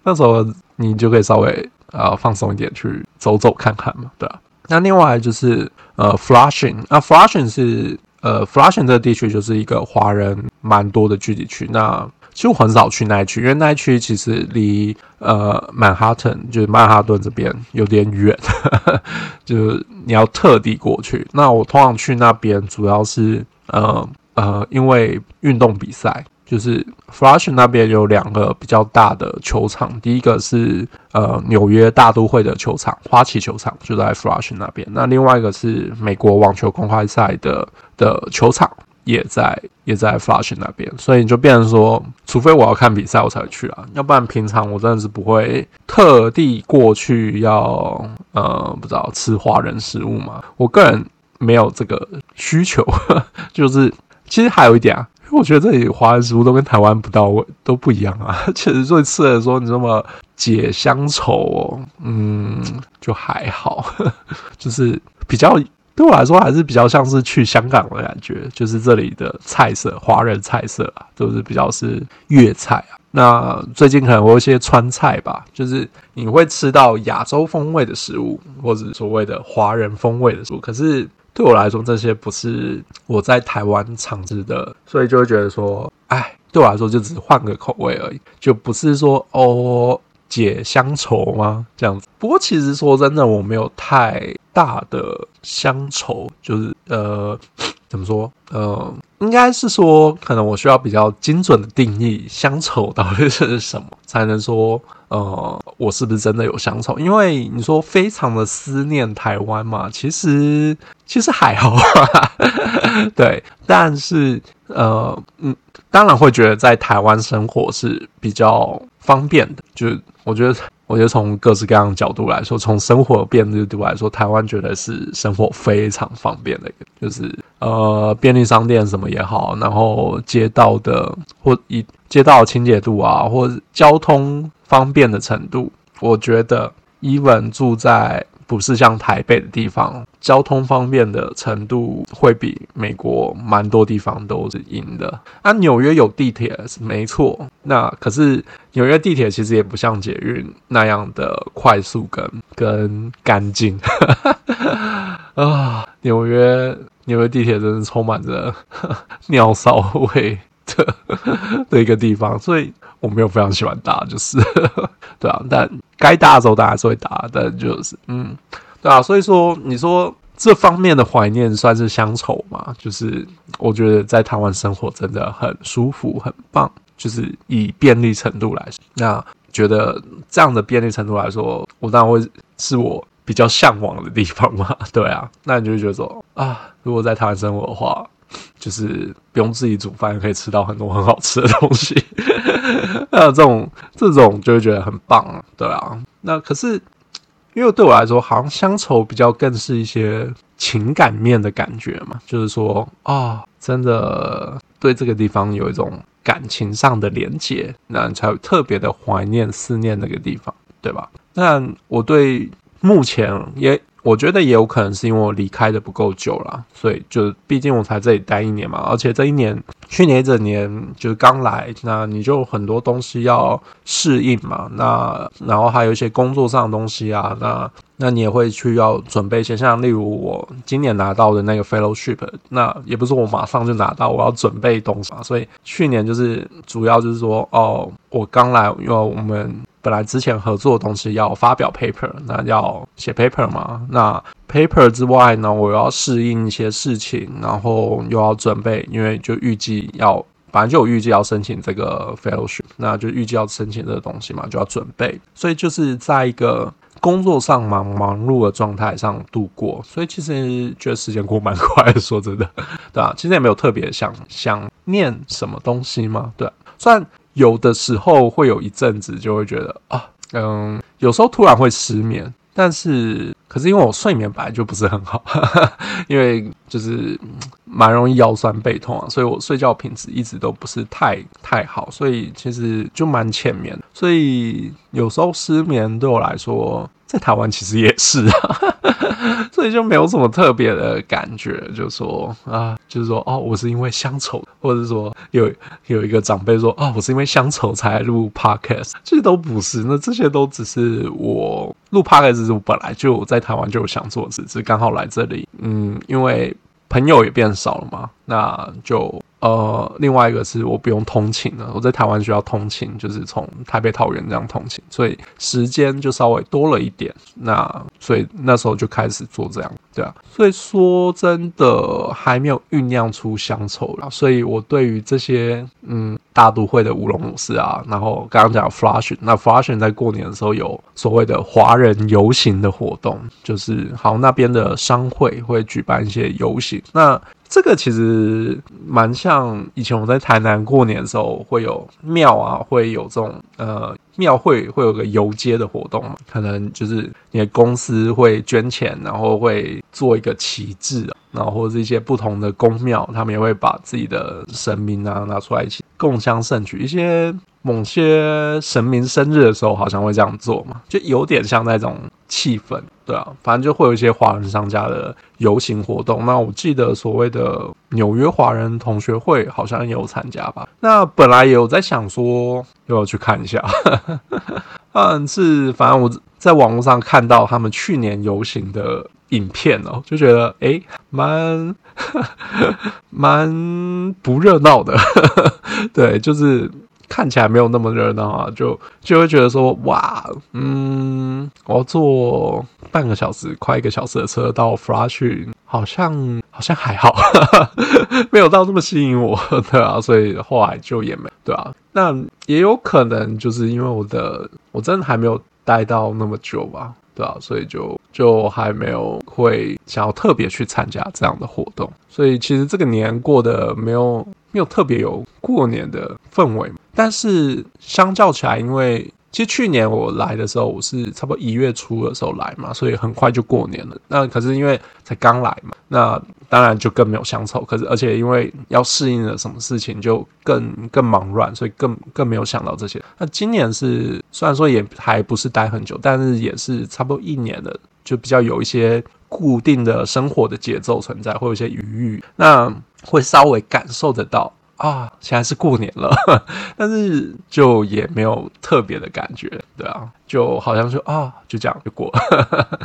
那时候你就可以稍微。啊，放松一点，去走走看看嘛，对啊。那另外就是呃，Flushing，那 Flushing 是呃，Flushing 这个地区就是一个华人蛮多的聚集区。那其实我很少去那一区，因为那一区其实离呃曼哈顿就是曼哈顿这边有点远，就是你要特地过去。那我通常去那边主要是呃呃，因为运动比赛。就是 Flushing 那边有两个比较大的球场，第一个是呃纽约大都会的球场，花旗球场就在 Flushing 那边。那另外一个是美国网球公开赛的的球场，也在也在 Flash 那边。所以你就变成说，除非我要看比赛，我才去啊，要不然平常我真的是不会特地过去要呃不知道吃华人食物嘛。我个人没有这个需求，就是其实还有一点啊。我觉得这里华人食物都跟台湾不到位，都不一样啊。其实，最吃的说你这么解乡愁哦，嗯，就还好，就是比较对我来说还是比较像是去香港的感觉。就是这里的菜色，华人菜色啊，都是比较是粤菜啊。那最近可能会有一些川菜吧，就是你会吃到亚洲风味的食物，或者所谓的华人风味的食物，可是。对我来说，这些不是我在台湾常吃的，所以就会觉得说，哎，对我来说就只是换个口味而已，就不是说哦解乡愁吗？这样子。不过其实说真的，我没有太大的乡愁，就是呃，怎么说？呃，应该是说，可能我需要比较精准的定义乡愁到底是什么，才能说。呃，我是不是真的有乡愁？因为你说非常的思念台湾嘛，其实其实还好啊，对。但是呃，嗯，当然会觉得在台湾生活是比较方便的。就是我觉得，我觉得从各式各样的角度来说，从生活便利度来说，台湾觉得是生活非常方便的一个，就是呃，便利商店什么也好，然后街道的或一街道的清洁度啊，或交通。方便的程度，我觉得，even 住在不是像台北的地方，交通方便的程度会比美国蛮多地方都是赢的。啊，纽约有地铁是没错，那可是纽约地铁其实也不像捷运那样的快速跟跟干净。啊，纽约纽约地铁真是充满着 尿骚味的的一个地方，所以。我没有非常喜欢搭，就是 对啊，但该搭的时候大家还是会搭，但就是嗯，对啊，所以说你说这方面的怀念算是乡愁嘛？就是我觉得在台湾生活真的很舒服，很棒，就是以便利程度来，那觉得这样的便利程度来说，我当然会是我比较向往的地方嘛。对啊，那你就会觉得说啊，如果在台湾生活的话。就是不用自己煮饭，可以吃到很多很好吃的东西。那这种这种就会觉得很棒啊，对啊。那可是因为对我来说，好像乡愁比较更是一些情感面的感觉嘛，就是说啊、真的对这个地方有一种感情上的连结，那才会特别的怀念、思念那个地方，对吧？那我对目前也。我觉得也有可能是因为我离开的不够久了，所以就毕竟我才这里待一年嘛，而且这一年去年一整年就是刚来，那你就很多东西要适应嘛，那然后还有一些工作上的东西啊，那那你也会去要准备一些，像例如我今年拿到的那个 fellowship，那也不是我马上就拿到，我要准备东西嘛，所以去年就是主要就是说哦，我刚来，因为我们。本来之前合作的东西要发表 paper，那要写 paper 嘛？那 paper 之外呢，我要适应一些事情，然后又要准备，因为就预计要，反正就有预计要申请这个 fellowship，那就预计要申请这个东西嘛，就要准备。所以就是在一个工作上忙忙碌的状态上度过，所以其实觉得时间过蛮快，说真的，对啊，其实也没有特别想想念什么东西嘛，对啊，虽然。有的时候会有一阵子就会觉得啊，嗯，有时候突然会失眠，但是可是因为我睡眠本来就不是很好，哈哈，因为就是蛮容易腰酸背痛啊，所以我睡觉品质一直都不是太太好，所以其实就蛮浅眠，所以有时候失眠对我来说。在台湾其实也是啊，所以就没有什么特别的感觉，就说啊，就是说哦，我是因为乡愁，或者说有有一个长辈说啊，我是因为乡愁才录 podcast，这些都不是，那这些都只是我录 podcast 是我本来就在台湾就有想做，只是刚好来这里，嗯，因为朋友也变少了嘛，那就呃，另外一个是我不用通勤了，我在台湾需要通勤，就是从台北桃园这样通勤，所以时间就稍微多了一点。那所以那时候就开始做这样，对啊。所以说真的还没有酝酿出乡愁啦，所以我对于这些嗯大都会的乌龙舞狮啊，然后刚刚讲 Flash，那 Flash 在过年的时候有所谓的华人游行的活动，就是好那边的商会会举办一些游行，那。这个其实蛮像以前我在台南过年的时候，会有庙啊，会有这种呃庙会会有个游街的活动嘛，可能就是你的公司会捐钱，然后会做一个旗帜，然后或者是一些不同的宫庙，他们也会把自己的神明啊拿出来一起共襄盛举，一些某些神明生日的时候，好像会这样做嘛，就有点像那种气氛。对啊，反正就会有一些华人商家的游行活动。那我记得所谓的纽约华人同学会好像也有参加吧。那本来也有在想说要不要去看一下，但是反正我在网络上看到他们去年游行的影片哦，就觉得诶蛮 蛮不热闹的。对，就是。看起来没有那么热闹啊，就就会觉得说哇，嗯，我要坐半个小时、快一个小时的车到 Flushing，好像好像还好，没有到这么吸引我，对啊，所以后来就也没，对啊，那也有可能就是因为我的我真的还没有待到那么久吧，对啊，所以就就还没有会想要特别去参加这样的活动，所以其实这个年过得没有。没有特别有过年的氛围，但是相较起来，因为其实去年我来的时候，我是差不多一月初的时候来嘛，所以很快就过年了。那可是因为才刚来嘛，那当然就更没有乡愁。可是而且因为要适应了什么事情，就更更忙乱，所以更更没有想到这些。那今年是虽然说也还不是待很久，但是也是差不多一年了，就比较有一些固定的生活的节奏存在，会有一些余裕。那会稍微感受得到啊，现在是过年了，但是就也没有特别的感觉，对啊，就好像说啊，就这样就过了，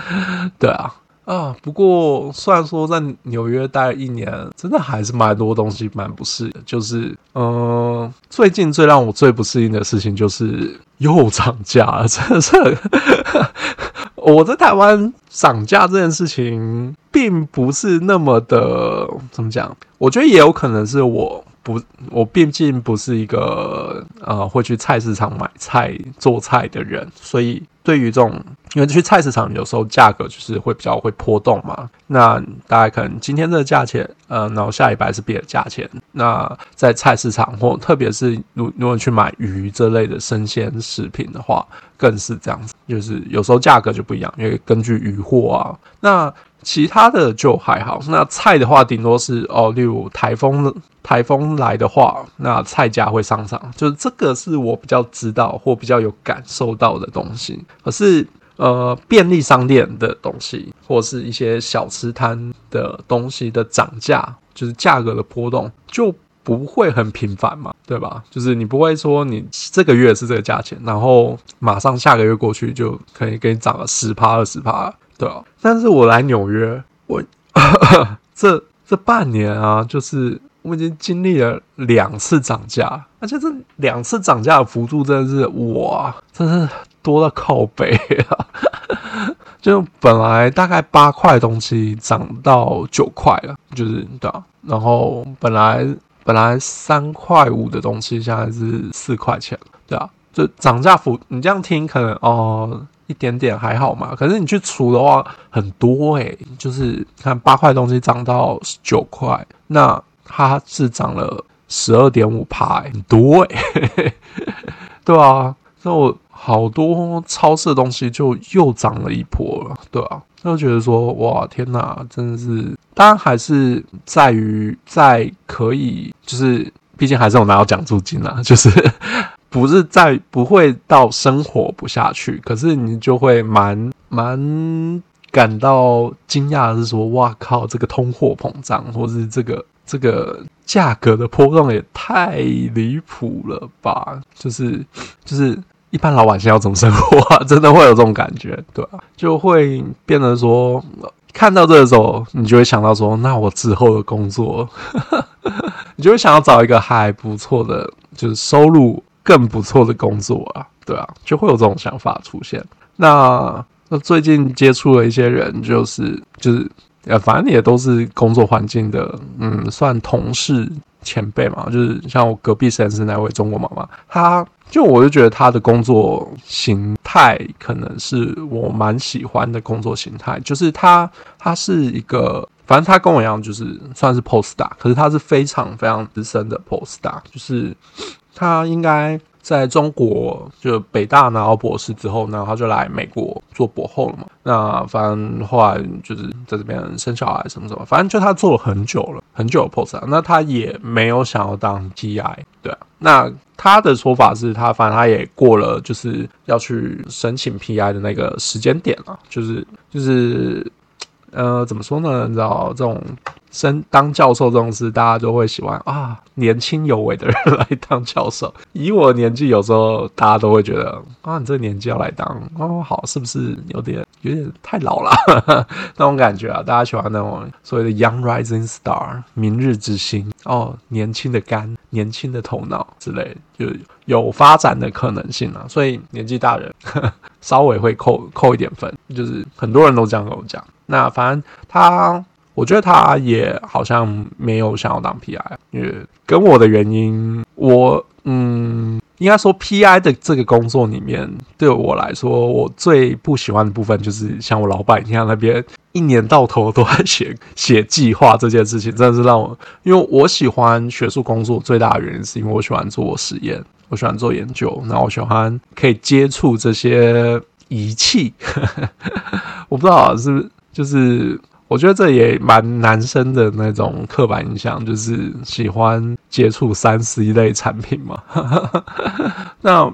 对啊，啊，不过虽然说在纽约待了一年，真的还是蛮多东西蛮不适的，就是嗯，最近最让我最不适应的事情就是又涨价了，真的是。我在台湾涨价这件事情，并不是那么的怎么讲？我觉得也有可能是我不，我毕竟不是一个呃会去菜市场买菜做菜的人，所以对于这种，因为去菜市场有时候价格就是会比较会波动嘛。那大概可能今天这个价钱，呃，然后下礼拜是别的价钱。那在菜市场或特别是如如果去买鱼这类的生鲜食品的话。更是这样子，就是有时候价格就不一样，因为根据鱼货啊。那其他的就还好。那菜的话，顶多是哦，例如台风台风来的话，那菜价会上涨。就是这个是我比较知道或比较有感受到的东西。可是呃，便利商店的东西，或是一些小吃摊的东西的涨价，就是价格的波动就。不会很频繁嘛，对吧？就是你不会说你这个月是这个价钱，然后马上下个月过去就可以给你涨了十趴二十趴，对啊。但是我来纽约，我 这这半年啊，就是我已经经历了两次涨价，而且这两次涨价的幅度真的是哇，真是多到靠北啊！就本来大概八块东西涨到九块了，就是对啊。然后本来。本来三块五的东西，现在是四块钱，对啊，就涨价幅，你这样听可能哦一点点还好嘛，可是你去除的话很多诶、就是看八块东西涨到九块，那它是涨了十二点五趴，很多诶、欸，对啊，那我好多超市的东西就又涨了一波了，对啊，就觉得说哇天哪，真的是。当然还是在于在可以，就是毕竟还是有拿到奖助金啦，就是不是在不会到生活不下去，可是你就会蛮蛮感到惊讶是说，哇靠，这个通货膨胀，或是这个这个价格的波动也太离谱了吧？就是就是一般老百姓要怎么生活啊？真的会有这种感觉，对吧？就会变得说。看到这个时候，你就会想到说，那我之后的工作，你就会想要找一个还不错的，就是收入更不错的工作啊，对啊，就会有这种想法出现。那那最近接触了一些人，就是就是呃，反正也都是工作环境的，嗯，算同事前辈嘛，就是像我隔壁实验室那位中国妈妈，她。就我就觉得她的工作形态可能是我蛮喜欢的工作形态，就是她她是一个，反正他跟我一样，就是算是 Postdoc，可是他是非常非常资深的 Postdoc，就是他应该。在中国，就北大拿到博士之后，然后他就来美国做博后了嘛。那反正后来就是在这边生小孩什么什么，反正就他做了很久了，很久的 post。那他也没有想要当 PI，对啊。那他的说法是他反正他也过了，就是要去申请 PI 的那个时间点了，就是就是。呃，怎么说呢？你知道这种升当教授这种事，大家都会喜欢啊，年轻有为的人来当教授。以我的年纪，有时候大家都会觉得啊，你这个年纪要来当哦，好，是不是有点有点太老了？那种感觉啊，大家喜欢那种所谓的 young rising star，明日之星哦，年轻的肝，年轻的头脑之类，就有发展的可能性啊。所以年纪大人 稍微会扣扣一点分，就是很多人都这样跟我讲。那反正他，我觉得他也好像没有想要当 PI，因为跟我的原因，我嗯，应该说 PI 的这个工作里面，对我来说，我最不喜欢的部分就是像我老板一样，那边一年到头都在写写计划这件事情，真的是让我，因为我喜欢学术工作最大的原因是因为我喜欢做实验，我喜欢做研究，然后我喜欢可以接触这些仪器，我不知道是不是。就是我觉得这也蛮男生的那种刻板印象，就是喜欢接触三 C 类产品嘛。那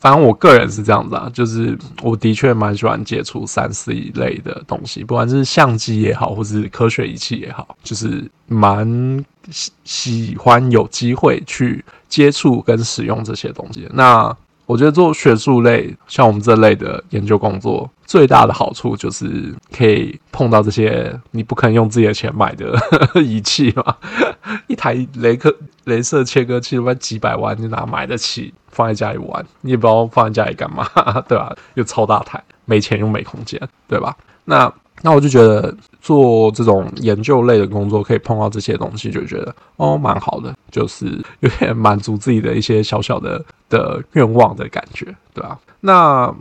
反正我个人是这样子啊，就是我的确蛮喜欢接触三 C 类的东西，不管是相机也好，或是科学仪器也好，就是蛮喜喜欢有机会去接触跟使用这些东西。那我觉得做学术类，像我们这类的研究工作，最大的好处就是可以碰到这些你不肯用自己的钱买的 仪器嘛。一台雷克雷射切割器，不几百万，你哪买得起？放在家里玩，你也不知道放在家里干嘛，对吧？又超大台，没钱又没空间，对吧？那。那我就觉得做这种研究类的工作，可以碰到这些东西，就觉得哦，蛮好的，就是有点满足自己的一些小小的的愿望的感觉，对吧？那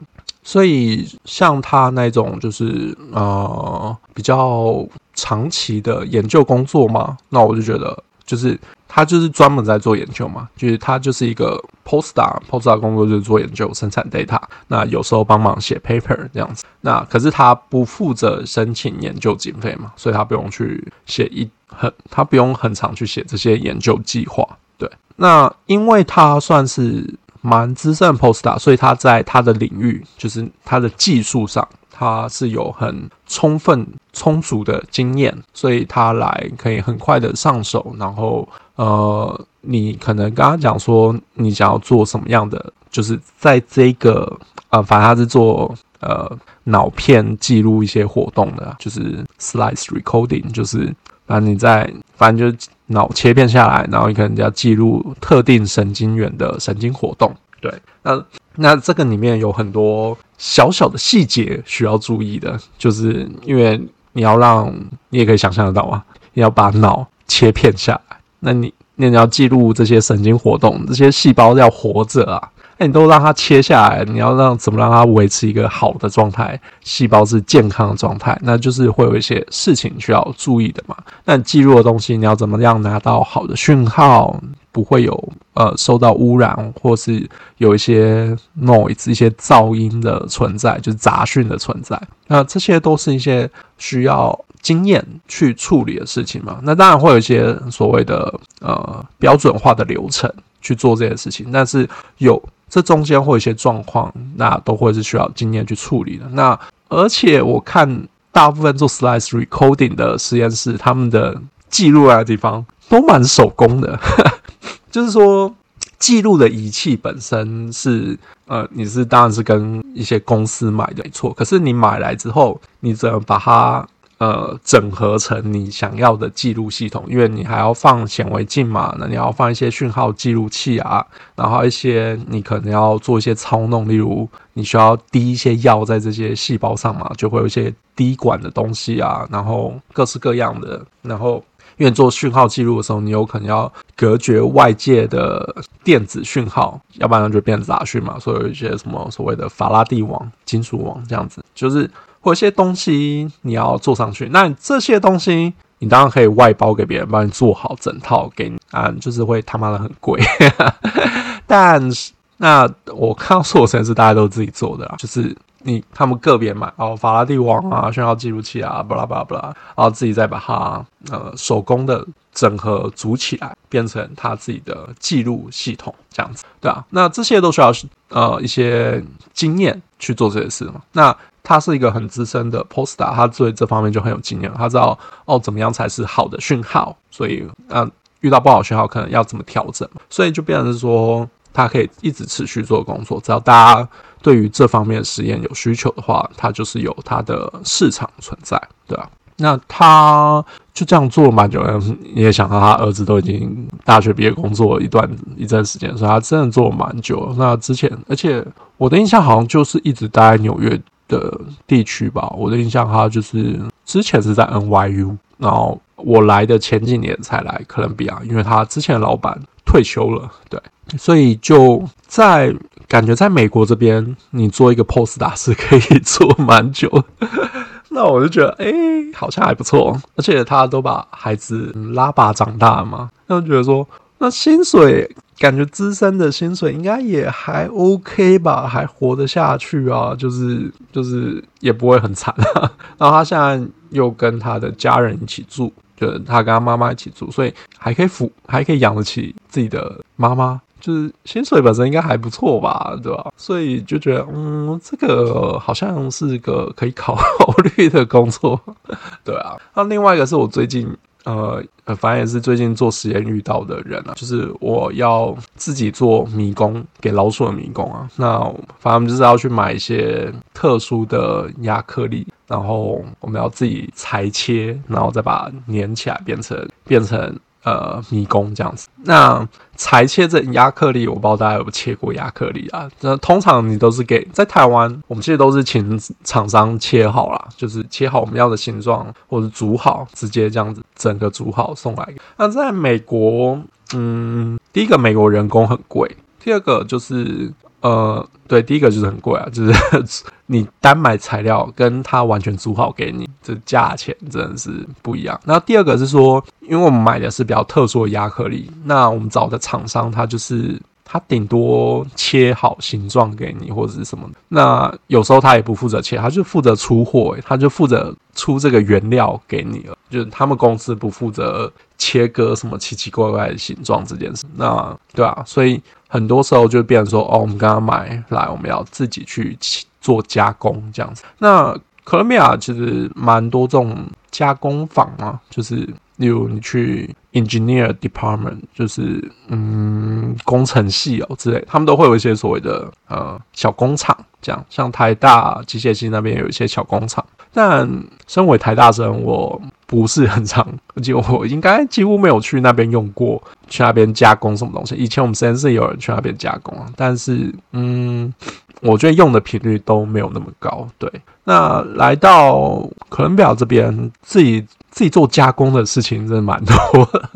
所以像他那种就是呃比较长期的研究工作嘛，那我就觉得就是。他就是专门在做研究嘛，就是他就是一个 postdoc，postdoc 工作就是做研究、生产 data，那有时候帮忙写 paper 这样子。那可是他不负责申请研究经费嘛，所以他不用去写一很，他不用很常去写这些研究计划。对，那因为他算是蛮资深的 postdoc，所以他在他的领域，就是他的技术上。他是有很充分、充足的经验，所以他来可以很快的上手。然后，呃，你可能刚刚讲说，你想要做什么样的，就是在这个，呃，反正他是做呃脑片记录一些活动的，就是 slice recording，就是反正你在，反正就是脑切片下来，然后你可能要记录特定神经元的神经活动。对，那。那这个里面有很多小小的细节需要注意的，就是因为你要让你也可以想象得到啊，你要把脑切片下来，那你那你要记录这些神经活动，这些细胞要活着啊。那你都让它切下来，你要让怎么让它维持一个好的状态？细胞是健康的状态，那就是会有一些事情需要注意的嘛。那你记录的东西，你要怎么样拿到好的讯号，不会有呃受到污染，或是有一些 noise 一些噪音的存在，就是杂讯的存在。那这些都是一些需要经验去处理的事情嘛。那当然会有一些所谓的呃标准化的流程去做这些事情，但是有。这中间会有一些状况，那都会是需要经验去处理的。那而且我看大部分做 slice recording 的实验室，他们的记录来的地方都蛮手工的，就是说记录的仪器本身是呃，你是当然是跟一些公司买的没错，可是你买来之后，你怎么把它呃整合成你想要的记录系统，因为你还要放显微镜嘛，那你要放一些讯号记录器啊，然后一些你可能要做一些操弄，例如你需要滴一些药在这些细胞上嘛，就会有一些滴管的东西啊，然后各式各样的，然后。因为做讯号记录的时候，你有可能要隔绝外界的电子讯号，要不然就变杂讯嘛。所以有一些什么所谓的法拉第网、金属网这样子，就是或一些东西你要做上去。那这些东西你当然可以外包给别人，帮你做好整套给你啊，就是会他妈的很贵。但是那我看到所有城市大家都自己做的啦，就是。你他们个别买哦，法拉第网啊，讯号记录器啊，巴拉巴拉巴拉，然后自己再把它呃手工的整合组起来，变成他自己的记录系统这样子，对啊，那这些都需要呃一些经验去做这些事嘛。那他是一个很资深的 poster，他对这方面就很有经验，他知道哦怎么样才是好的讯号，所以嗯、呃、遇到不好讯号可能要怎么调整，所以就变成是说他可以一直持续做工作，只要大家。对于这方面的实验有需求的话，他就是有他的市场存在，对吧？那他就这样做了蛮久，你也想到他儿子都已经大学毕业工作了一段一段时间，所以他真的做了蛮久。那之前，而且我的印象好像就是一直待在纽约的地区吧。我的印象他就是之前是在 NYU，然后我来的前几年才来哥伦比亚，因为他之前老板退休了，对，所以就在。感觉在美国这边，你做一个 postdoc 是可以做蛮久，那我就觉得，哎、好像还不错。而且他都把孩子拉拔长大嘛，那就觉得说，那薪水感觉资深的薪水应该也还 OK 吧，还活得下去啊，就是就是也不会很惨啊。然后他现在又跟他的家人一起住，就是他跟他妈妈一起住，所以还可以抚，还可以养得起自己的妈妈。就是薪水本身应该还不错吧，对吧？所以就觉得，嗯，这个好像是个可以考虑的工作，对啊。那另外一个是我最近，呃，反正也是最近做实验遇到的人啊，就是我要自己做迷宫给老鼠的迷宫啊。那反正就是要去买一些特殊的亚克力，然后我们要自己裁切，然后再把它粘起来，变成变成。呃，迷宫这样子。那裁切这亚克力，我不知道大家有没有切过亚克力啊？那通常你都是给在台湾，我们其实都是请厂商切好啦，就是切好我们要的形状，或者煮好，直接这样子整个煮好送来。那在美国，嗯，第一个美国人工很贵，第二个就是。呃，对，第一个就是很贵啊，就是 你单买材料跟他完全煮好给你，这价钱真的是不一样。那第二个是说，因为我们买的是比较特殊的亚克力，那我们找的厂商他就是他顶多切好形状给你或者是什么，那有时候他也不负责切，他就负责出货，他就负责出这个原料给你了，就是他们公司不负责切割什么奇奇怪怪的形状这件事。那对啊，所以。很多时候就变成说，哦，我们刚刚买来，我们要自己去做加工这样子。那哥伦比亚其实蛮多这种加工坊嘛，就是例如你去 engineer department，就是嗯工程系哦之类，他们都会有一些所谓的呃小工厂，这样像台大机械系那边有一些小工厂。但身为台大生，我不是很常，而且我应该几乎没有去那边用过，去那边加工什么东西。以前我们实验室有人去那边加工啊，但是嗯，我觉得用的频率都没有那么高。对，那来到可能表这边自己。自己做加工的事情真的蛮多的，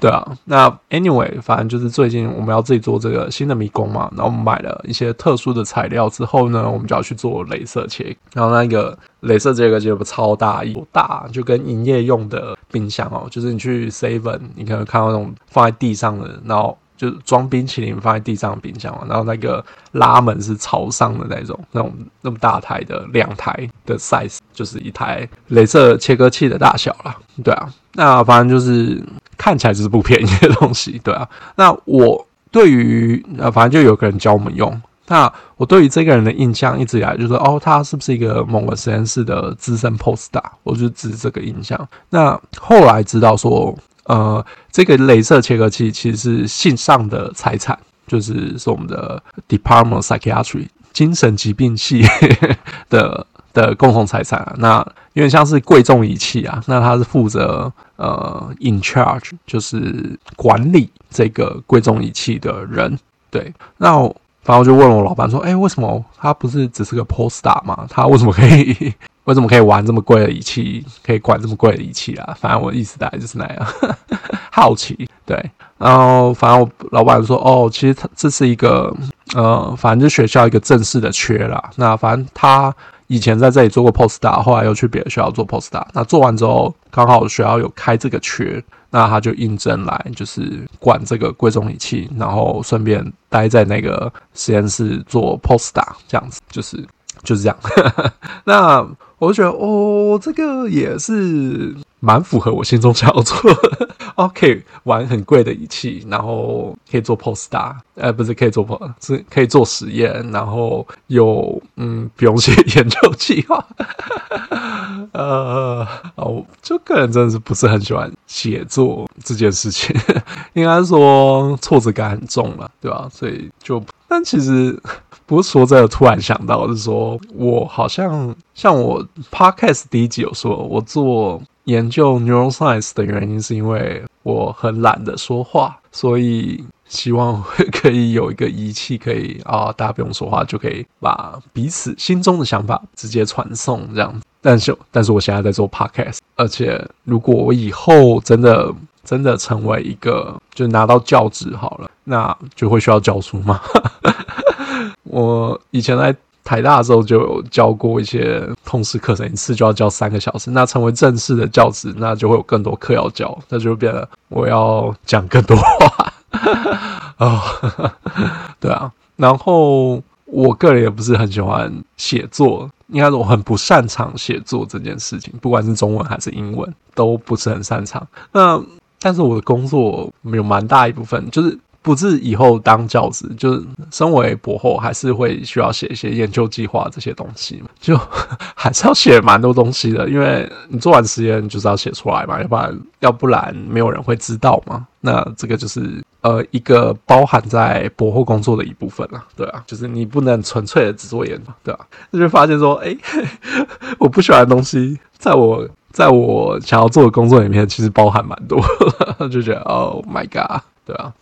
对啊。那 anyway，反正就是最近我们要自己做这个新的迷宫嘛，然后我们买了一些特殊的材料之后呢，我们就要去做镭射切。然后那个镭射切割机超大，一大就跟营业用的冰箱哦，就是你去 Seven，你可能看到那种放在地上的，然后。就是装冰淇淋放在地上的冰箱嘛，然后那个拉门是朝上的那种，那种那么大台的两台的 size，就是一台镭射切割器的大小啦。对啊，那反正就是看起来就是不便宜的东西，对啊。那我对于呃，反正就有个人教我们用。那我对于这个人的印象一直以来就是，哦，他是不是一个某个实验室的资深 poster？我就只这个印象。那后来知道说。呃，这个镭射切割器其实是系上的财产，就是是我们的 Department of Psychiatry 精神疾病系的的共同财产啊。那有点像是贵重仪器啊，那他是负责呃 in charge，就是管理这个贵重仪器的人。对，那我反正我就问我老板说，哎，为什么他不是只是个 poster 吗？他为什么可以？为什么可以玩这么贵的仪器，可以管这么贵的仪器啊？反正我的意思大概就是那样，好奇。对，然后反正我老板说，哦，其实他这是一个，呃，反正就学校一个正式的缺啦。那反正他以前在这里做过 poster，后来又去别的学校做 poster。那做完之后，刚好学校有开这个缺，那他就应征来，就是管这个贵重仪器，然后顺便待在那个实验室做 poster，这样子，就是就是这样。那。我就觉得哦，这个也是蛮符合我心中想要做的。哦，可以玩很贵的仪器，然后可以做 poster，呃，不是可以做 Post，是可以做实验，然后有嗯，不用写 研究计划。呃，哦，就个人真的是不是很喜欢写作这件事情，应该说挫折感很重了，对吧？所以就，但其实。不是说这个，突然想到是说，我好像像我 podcast 第一集有说，我做研究 neuroscience 的原因是因为我很懒得说话，所以希望可以有一个仪器可以啊，大家不用说话就可以把彼此心中的想法直接传送这样。但是，但是我现在在做 podcast，而且如果我以后真的真的成为一个，就拿到教职好了，那就会需要教书吗？我以前在台大的时候就有教过一些通识课程，一次就要教三个小时。那成为正式的教职，那就会有更多课要教，那就变得我要讲更多话啊、哦。对啊，然后我个人也不是很喜欢写作，应该说我很不擅长写作这件事情，不管是中文还是英文，都不是很擅长。那但是我的工作有蛮大一部分就是。不是以后当教职，就是身为博后，还是会需要写一些研究计划这些东西，就 还是要写蛮多东西的，因为你做完实验就是要写出来嘛，要不然要不然没有人会知道嘛。那这个就是呃一个包含在博后工作的一部分了，对啊，就是你不能纯粹的只做研嘛，对啊，那就发现说，哎，我不喜欢的东西，在我在我想要做的工作里面，其实包含蛮多，就觉得 Oh my God，对啊。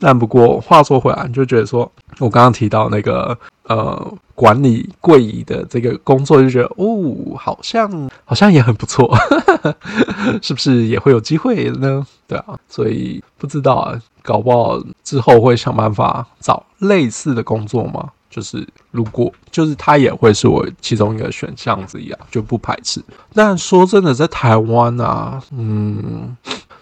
但不过话说回来，就觉得说，我刚刚提到那个呃管理柜仪的这个工作，就觉得哦，好像好像也很不错，是不是也会有机会呢？对啊，所以不知道啊，搞不好之后会想办法找类似的工作嘛。就是如果就是他也会是我其中一个选项之一啊，就不排斥。但说真的，在台湾啊，嗯，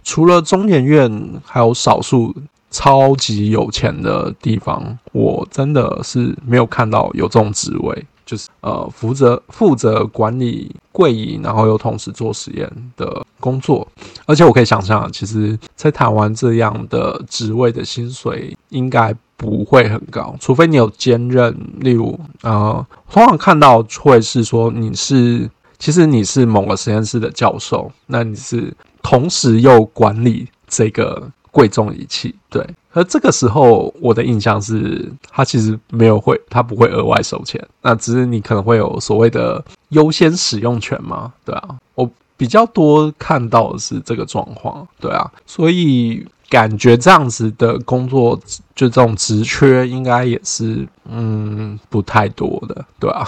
除了中研院，还有少数。超级有钱的地方，我真的是没有看到有这种职位，就是呃负责负责管理柜仪，然后又同时做实验的工作。而且我可以想象，其实，在台湾这样的职位的薪水应该不会很高，除非你有兼任。例如，呃，通常看到会是说你是，其实你是某个实验室的教授，那你是同时又管理这个。贵重仪器，对，而这个时候我的印象是，他其实没有会，他不会额外收钱，那只是你可能会有所谓的优先使用权嘛，对啊，我比较多看到的是这个状况，对啊，所以感觉这样子的工作，就这种职缺，应该也是嗯不太多的，对啊，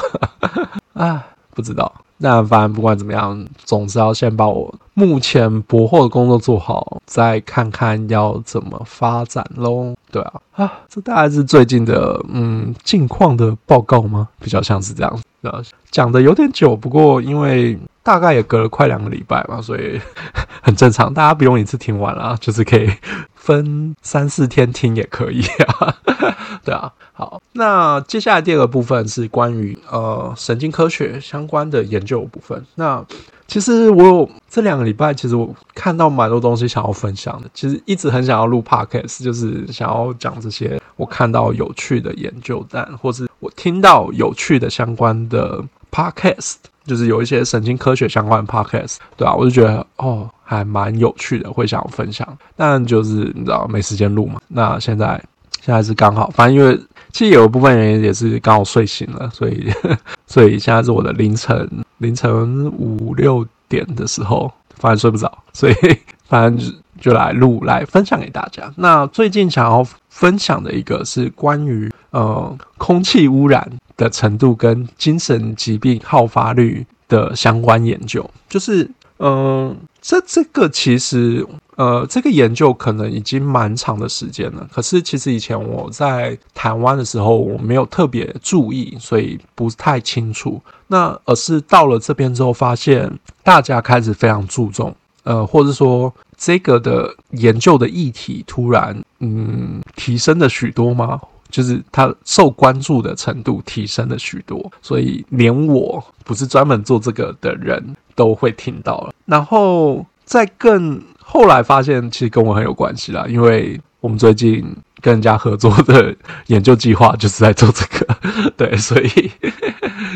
啊，不知道。那反正不管怎么样，总是要先把我目前博后的工作做好，再看看要怎么发展喽。对啊，啊，这大概是最近的嗯近况的报告吗？比较像是这样子。讲的有点久，不过因为大概也隔了快两个礼拜嘛，所以很正常，大家不用一次听完啦，就是可以分三四天听也可以啊。对啊。好，那接下来第二个部分是关于呃神经科学相关的研究部分。那其实我有这两个礼拜，其实我看到蛮多东西想要分享的。其实一直很想要录 podcast，就是想要讲这些我看到有趣的研究，但或是我听到有趣的相关的 podcast，就是有一些神经科学相关的 podcast，对啊，我就觉得哦还蛮有趣的，会想要分享。但就是你知道没时间录嘛？那现在现在是刚好，反正因为。其实有一部分原因也是刚好睡醒了，所以 所以现在是我的凌晨凌晨五六点的时候，反正睡不着，所以 反正就就来录来分享给大家。那最近想要分享的一个是关于呃空气污染的程度跟精神疾病好发率的相关研究，就是嗯、呃，这这个其实。呃，这个研究可能已经蛮长的时间了，可是其实以前我在台湾的时候，我没有特别注意，所以不太清楚。那而是到了这边之后，发现大家开始非常注重，呃，或者说这个的研究的议题突然嗯提升了许多吗？就是它受关注的程度提升了许多，所以连我不是专门做这个的人都会听到了，然后再更。后来发现，其实跟我很有关系啦，因为我们最近跟人家合作的研究计划就是在做这个，对，所以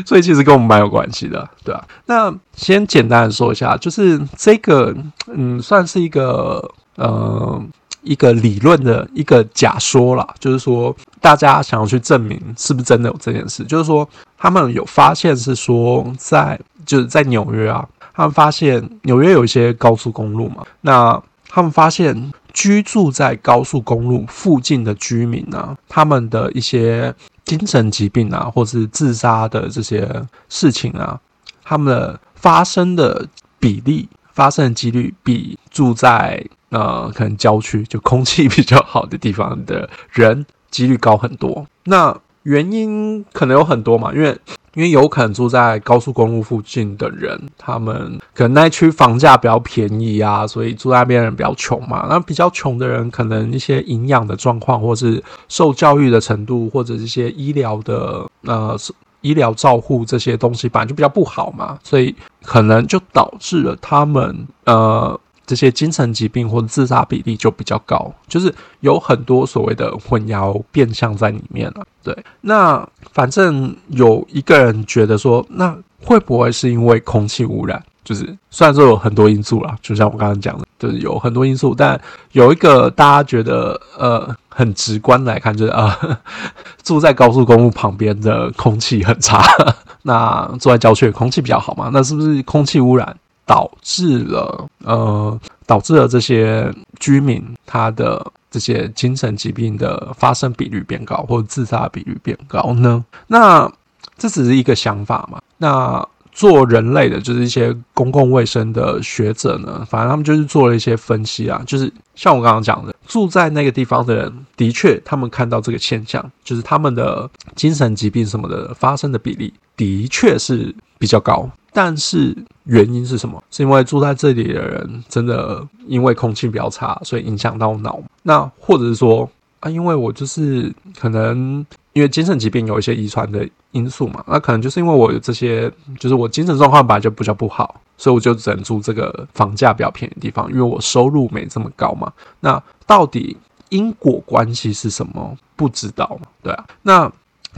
所以其实跟我们蛮有关系的，对啊。那先简单的说一下，就是这个，嗯，算是一个呃一个理论的一个假说啦，就是说大家想要去证明是不是真的有这件事，就是说他们有发现是说在就是在纽约啊。他们发现纽约有一些高速公路嘛，那他们发现居住在高速公路附近的居民啊，他们的一些精神疾病啊，或是自杀的这些事情啊，他们的发生的比例、发生的几率，比住在呃可能郊区就空气比较好的地方的人几率高很多。那原因可能有很多嘛，因为。因为有可能住在高速公路附近的人，他们可能那区房价比较便宜啊，所以住在那边的人比较穷嘛。那比较穷的人，可能一些营养的状况，或是受教育的程度，或者一些医疗的呃医疗照护这些东西，本来就比较不好嘛，所以可能就导致了他们呃。这些精神疾病或者自杀比例就比较高，就是有很多所谓的混淆变相在里面了。对，那反正有一个人觉得说，那会不会是因为空气污染？就是虽然说有很多因素啦，就像我刚刚讲的，就是有很多因素，但有一个大家觉得呃很直观来看，就是啊、呃，住在高速公路旁边的空气很差，那住在郊区的空气比较好嘛？那是不是空气污染？导致了呃，导致了这些居民他的这些精神疾病的发生比率变高，或者自杀比率变高呢？那这只是一个想法嘛。那做人类的，就是一些公共卫生的学者呢，反正他们就是做了一些分析啊，就是像我刚刚讲的，住在那个地方的人，的确他们看到这个现象，就是他们的精神疾病什么的发生的比例的确是比较高。但是原因是什么？是因为住在这里的人真的因为空气比较差，所以影响到脑？那或者是说啊，因为我就是可能因为精神疾病有一些遗传的因素嘛，那可能就是因为我有这些，就是我精神状况本来就比较不好，所以我就只能住这个房价比较便宜的地方，因为我收入没这么高嘛。那到底因果关系是什么？不知道嘛？对啊，那。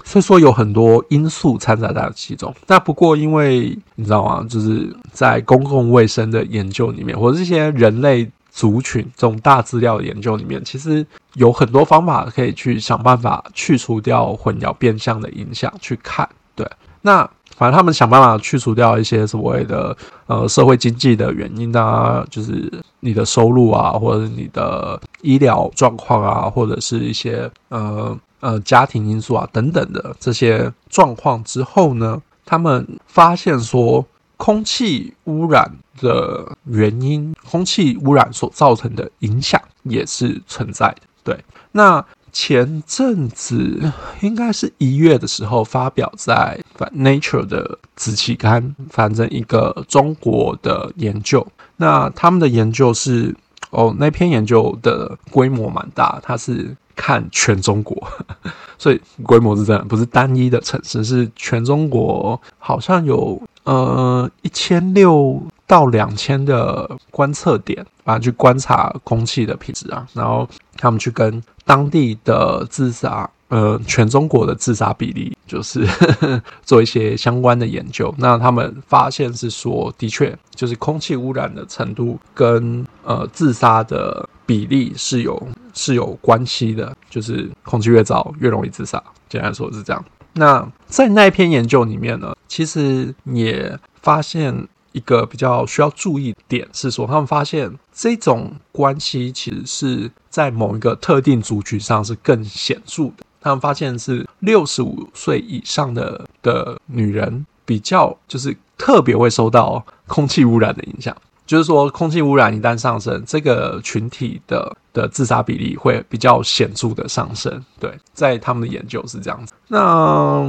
所以说有很多因素掺杂在其中。那不过因为你知道吗？就是在公共卫生的研究里面，或者这些人类族群这种大资料的研究里面，其实有很多方法可以去想办法去除掉混淆变相的影响。去看，对，那反正他们想办法去除掉一些所谓的呃社会经济的原因啊，就是你的收入啊，或者是你的医疗状况啊，或者是一些呃。呃，家庭因素啊，等等的这些状况之后呢，他们发现说，空气污染的原因，空气污染所造成的影响也是存在的。对，那前阵子应该是一月的时候发表在《Nature》的子期刊，反正一个中国的研究，那他们的研究是，哦，那篇研究的规模蛮大，它是。看全中国，所以规模是这样，不是单一的城市，是全中国，好像有呃一千六到两千的观测点，啊，去观察空气的品质啊，然后他们去跟当地的自杀，呃，全中国的自杀比例，就是 做一些相关的研究。那他们发现是说，的确，就是空气污染的程度跟呃自杀的。比例是有是有关系的，就是空气越糟越容易自杀。简单说是这样。那在那篇研究里面呢，其实也发现一个比较需要注意点是说，他们发现这种关系其实是在某一个特定族群上是更显著的。他们发现是六十五岁以上的的女人比较就是特别会受到空气污染的影响。就是说，空气污染一旦上升，这个群体的的自杀比例会比较显著的上升。对，在他们的研究是这样子。那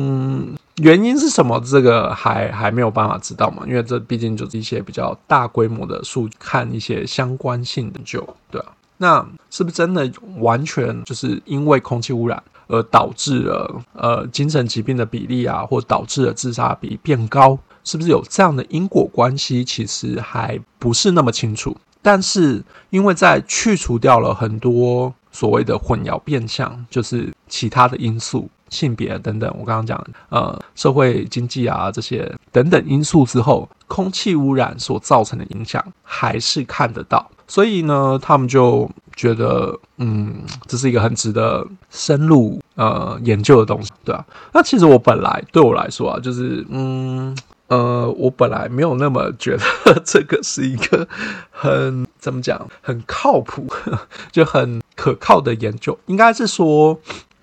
原因是什么？这个还还没有办法知道嘛？因为这毕竟就是一些比较大规模的数据，看一些相关性的就，对啊。那是不是真的完全就是因为空气污染而导致了呃精神疾病的比例啊，或导致了自杀比变高？是不是有这样的因果关系？其实还不是那么清楚。但是，因为在去除掉了很多所谓的混淆变相，就是其他的因素、性别等等，我刚刚讲呃社会经济啊这些等等因素之后，空气污染所造成的影响还是看得到。所以呢，他们就觉得，嗯，这是一个很值得深入呃研究的东西，对啊。那其实我本来对我来说啊，就是嗯。呃，我本来没有那么觉得 这个是一个很怎么讲，很靠谱，就很可靠的研究。应该是说，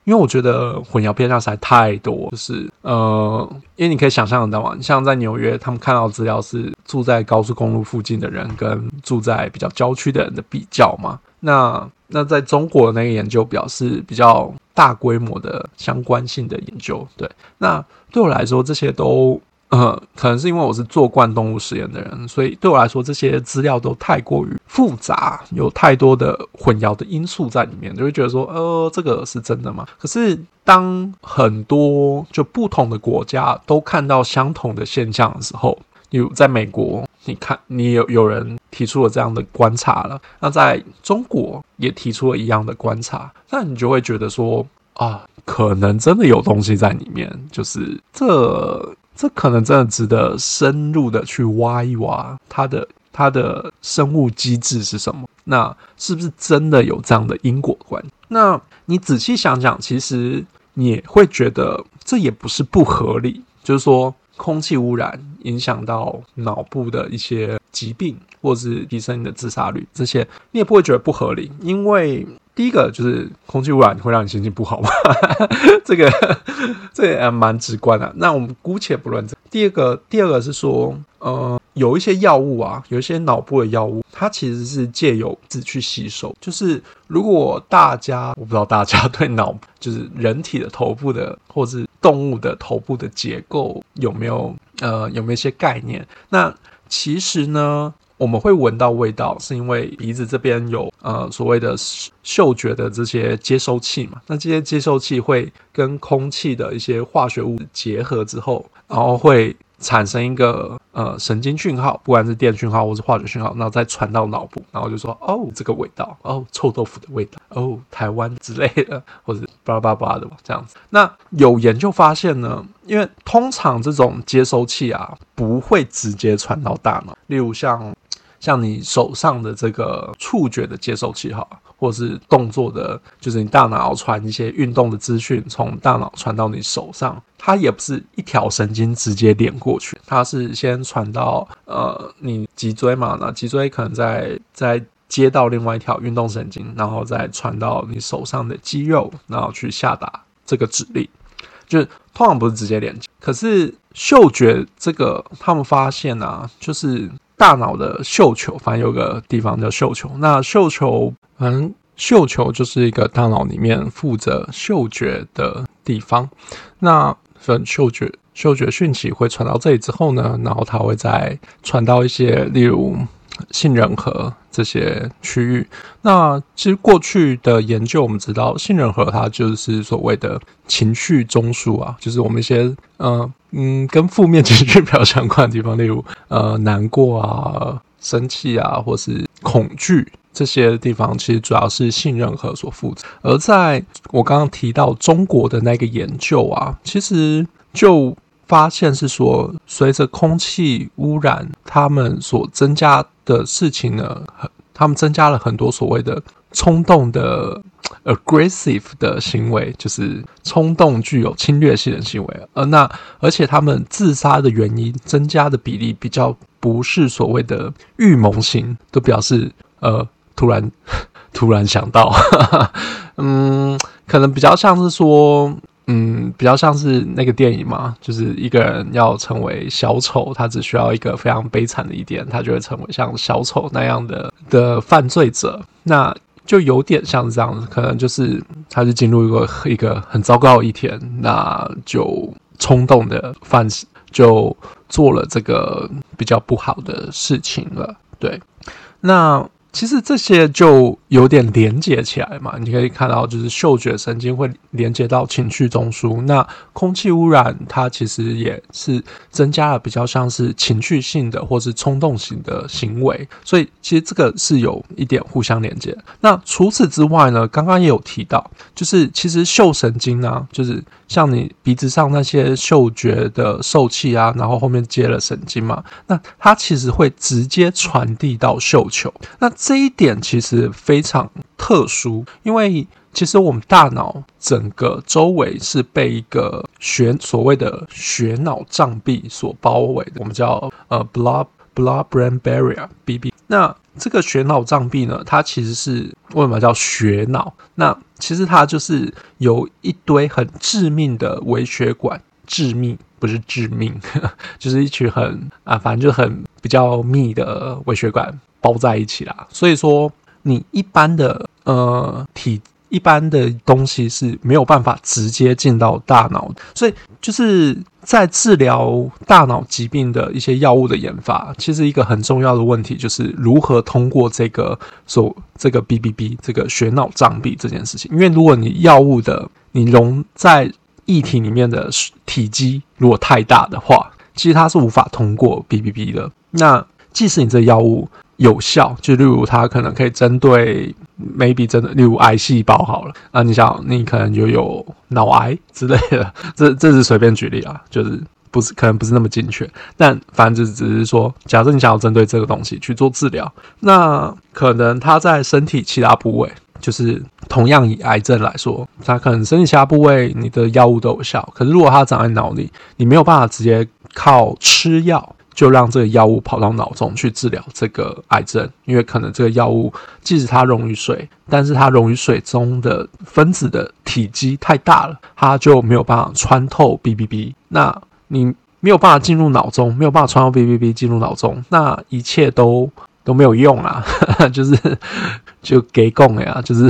因为我觉得混淆偏向实在太多，就是呃，因为你可以想象得到嘛，像在纽约，他们看到资料是住在高速公路附近的人跟住在比较郊区的人的比较嘛。那那在中国那个研究表示比较大规模的相关性的研究，对。那对我来说，这些都。呃，可能是因为我是做惯动物实验的人，所以对我来说这些资料都太过于复杂，有太多的混淆的因素在里面，就会觉得说，呃，这个是真的吗？可是当很多就不同的国家都看到相同的现象的时候，例如在美国，你看你有有人提出了这样的观察了，那在中国也提出了一样的观察，那你就会觉得说，啊，可能真的有东西在里面，就是这。这可能真的值得深入的去挖一挖它的它的生物机制是什么？那是不是真的有这样的因果关系？那你仔细想想，其实你会觉得这也不是不合理。就是说，空气污染影响到脑部的一些疾病，或者是提升你的自杀率，这些你也不会觉得不合理，因为。第一个就是空气污染会让你心情不好吗？这个这个也蛮直观的。那我们姑且不论这。第二个，第二个是说，呃，有一些药物啊，有一些脑部的药物，它其实是借由纸去吸收。就是如果大家，我不知道大家对脑，就是人体的头部的，或是动物的头部的结构有没有呃有没有一些概念？那其实呢，我们会闻到味道，是因为鼻子这边有呃所谓的嗅觉的这些接收器嘛。那这些接收器会跟空气的一些化学物结合之后，然后会。产生一个呃神经讯号，不管是电讯号或是化学讯号，然后再传到脑部，然后就说哦这个味道，哦臭豆腐的味道，哦台湾之类的，或者巴拉巴拉的这样子。那有研究发现呢，因为通常这种接收器啊不会直接传到大脑，例如像像你手上的这个触觉的接收器哈。或是动作的，就是你大脑要传一些运动的资讯，从大脑传到你手上，它也不是一条神经直接连过去，它是先传到呃你脊椎嘛，那脊椎可能再再接到另外一条运动神经，然后再传到你手上的肌肉，然后去下达这个指令，就是通常不是直接连接。可是嗅觉这个，他们发现啊，就是。大脑的嗅球，反正有个地方叫嗅球。那嗅球，反正嗅球就是一个大脑里面负责嗅觉的地方。那分嗅觉，嗅觉讯息会传到这里之后呢，然后它会再传到一些，例如。杏仁核这些区域，那其实过去的研究我们知道，杏仁核它就是所谓的情绪中枢啊，就是我们一些呃嗯跟负面情绪比较相关的地方，例如呃难过啊、生气啊，或是恐惧这些地方，其实主要是杏仁核所负责。而在我刚刚提到中国的那个研究啊，其实就发现是说，随着空气污染，他们所增加的事情呢，他们增加了很多所谓的冲动的 aggressive 的行为，就是冲动具有侵略性的行为。而那而且他们自杀的原因增加的比例比较不是所谓的预谋型，都表示呃突然 突然想到，嗯，可能比较像是说。嗯，比较像是那个电影嘛，就是一个人要成为小丑，他只需要一个非常悲惨的一点，他就会成为像小丑那样的的犯罪者。那就有点像这样子，可能就是他就进入一个一个很糟糕的一天，那就冲动的犯就做了这个比较不好的事情了。对，那。其实这些就有点连接起来嘛，你可以看到，就是嗅觉神经会连接到情绪中枢。那空气污染它其实也是增加了比较像是情绪性的或是冲动型的行为，所以其实这个是有一点互相连接。那除此之外呢，刚刚也有提到，就是其实嗅神经啊，就是像你鼻子上那些嗅觉的受器啊，然后后面接了神经嘛，那它其实会直接传递到嗅球。那这一点其实非常特殊，因为其实我们大脑整个周围是被一个血所谓的血脑障壁所包围的，我们叫呃 blood blood brain barrier BB。那这个血脑障壁呢，它其实是为什么叫血脑？那其实它就是有一堆很致命的微血管，致命不是致命，呵 就是一群很啊，反正就很比较密的微血管。包在一起啦，所以说你一般的呃体一般的东西是没有办法直接进到大脑，所以就是在治疗大脑疾病的一些药物的研发，其实一个很重要的问题就是如何通过这个所这个 BBB 这个血脑障壁这件事情，因为如果你药物的你溶在液体里面的体积如果太大的话，其实它是无法通过 BBB 的。那即使你这药物有效，就例如它可能可以针对 maybe 真的，例如癌细胞好了啊，你想你可能就有脑癌之类的，这这是随便举例啊，就是不是可能不是那么精确，但反正只是说，假设你想要针对这个东西去做治疗，那可能它在身体其他部位，就是同样以癌症来说，它可能身体其他部位你的药物都有效，可是如果它长在脑里，你没有办法直接靠吃药。就让这个药物跑到脑中去治疗这个癌症，因为可能这个药物即使它溶于水，但是它溶于水中的分子的体积太大了，它就没有办法穿透 BBB。那你没有办法进入脑中，没有办法穿透 BBB 进入脑中，那一切都都没有用啊，就是就给供呀，就是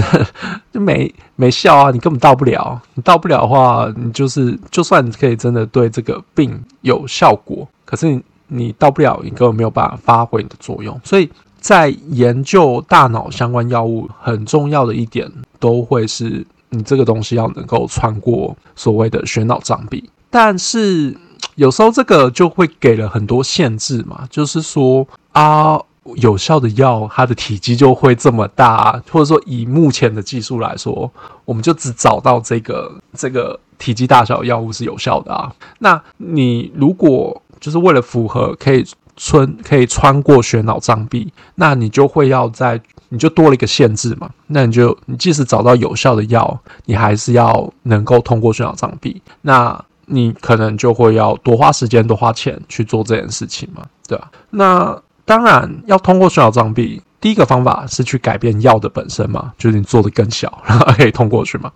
就没没效啊，你根本到不了，你到不了的话，你就是就算可以真的对这个病有效果，可是你。你到不了，你根本没有办法发挥你的作用。所以在研究大脑相关药物，很重要的一点都会是你这个东西要能够穿过所谓的血脑障壁。但是有时候这个就会给了很多限制嘛，就是说啊，有效的药它的体积就会这么大，或者说以目前的技术来说，我们就只找到这个这个体积大小药物是有效的啊。那你如果就是为了符合可以穿可以穿过血脑障壁，那你就会要在你就多了一个限制嘛。那你就你即使找到有效的药，你还是要能够通过血脑障壁。那你可能就会要多花时间、多花钱去做这件事情嘛，对吧？那当然要通过血脑障壁，第一个方法是去改变药的本身嘛，就是你做的更小，然后可以通过去嘛。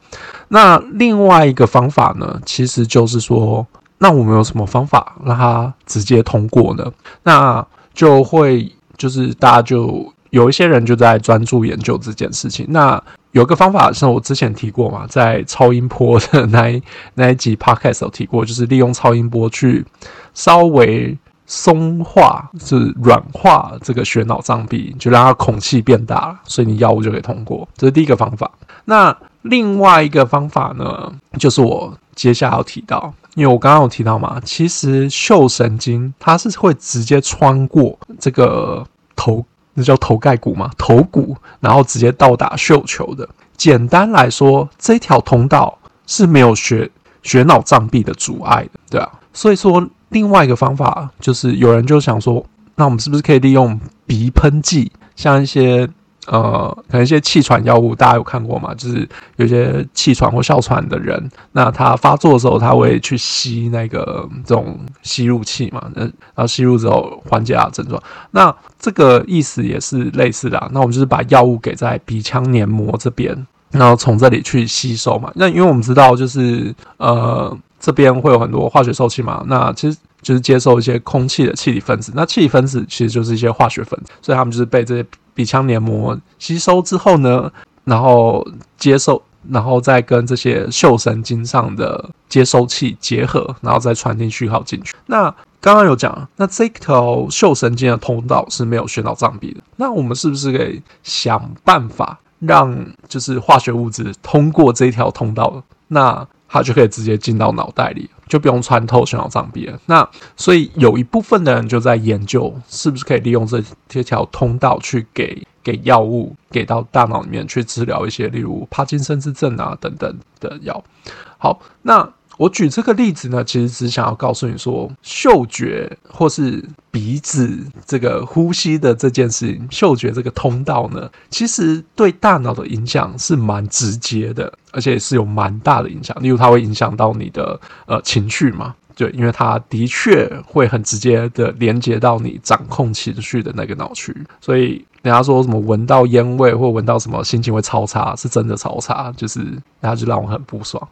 那另外一个方法呢，其实就是说。那我们有什么方法让它直接通过呢？那就会就是大家就有一些人就在专注研究这件事情。那有一个方法是我之前提过嘛，在超音波的那一那一集 podcast 有提过，就是利用超音波去稍微松化，是软化这个血脑障壁，就让它孔隙变大，所以你药物就可以通过。这是第一个方法。那另外一个方法呢，就是我接下来要提到。因为我刚刚有提到嘛，其实嗅神经它是会直接穿过这个头，那叫头盖骨嘛，头骨，然后直接到达嗅球的。简单来说，这条通道是没有血血脑障壁的阻碍的，对啊。所以说，另外一个方法就是有人就想说，那我们是不是可以利用鼻喷剂，像一些呃，可能一些气喘药物，大家有看过吗？就是有些气喘或哮喘的人，那他发作的时候，他会去吸那个这种吸入器嘛，那然后吸入之后缓解啊症状。那这个意思也是类似的啊。那我们就是把药物给在鼻腔黏膜这边，然后从这里去吸收嘛。那因为我们知道，就是呃，这边会有很多化学受器嘛。那其实。就是接受一些空气的气体分子，那气体分子其实就是一些化学分子，所以他们就是被这些鼻腔黏膜吸收之后呢，然后接受，然后再跟这些嗅神经上的接收器结合，然后再传递讯号进去。那刚刚有讲，那这条嗅神经的通道是没有宣脑障壁的，那我们是不是可以想办法让就是化学物质通过这条通道？那它就可以直接进到脑袋里，就不用穿透血脑障壁了。那所以有一部分的人就在研究，是不是可以利用这这条通道去给给药物给到大脑里面去治疗一些，例如帕金森氏症啊等等的药。好，那。我举这个例子呢，其实只想要告诉你说，嗅觉或是鼻子这个呼吸的这件事情，嗅觉这个通道呢，其实对大脑的影响是蛮直接的，而且是有蛮大的影响。例如，它会影响到你的呃情绪嘛。对，因为它的确会很直接的连接到你掌控情绪的那个脑区，所以人家说什么闻到烟味或闻到什么心情会超差，是真的超差，就是然后就让我很不爽，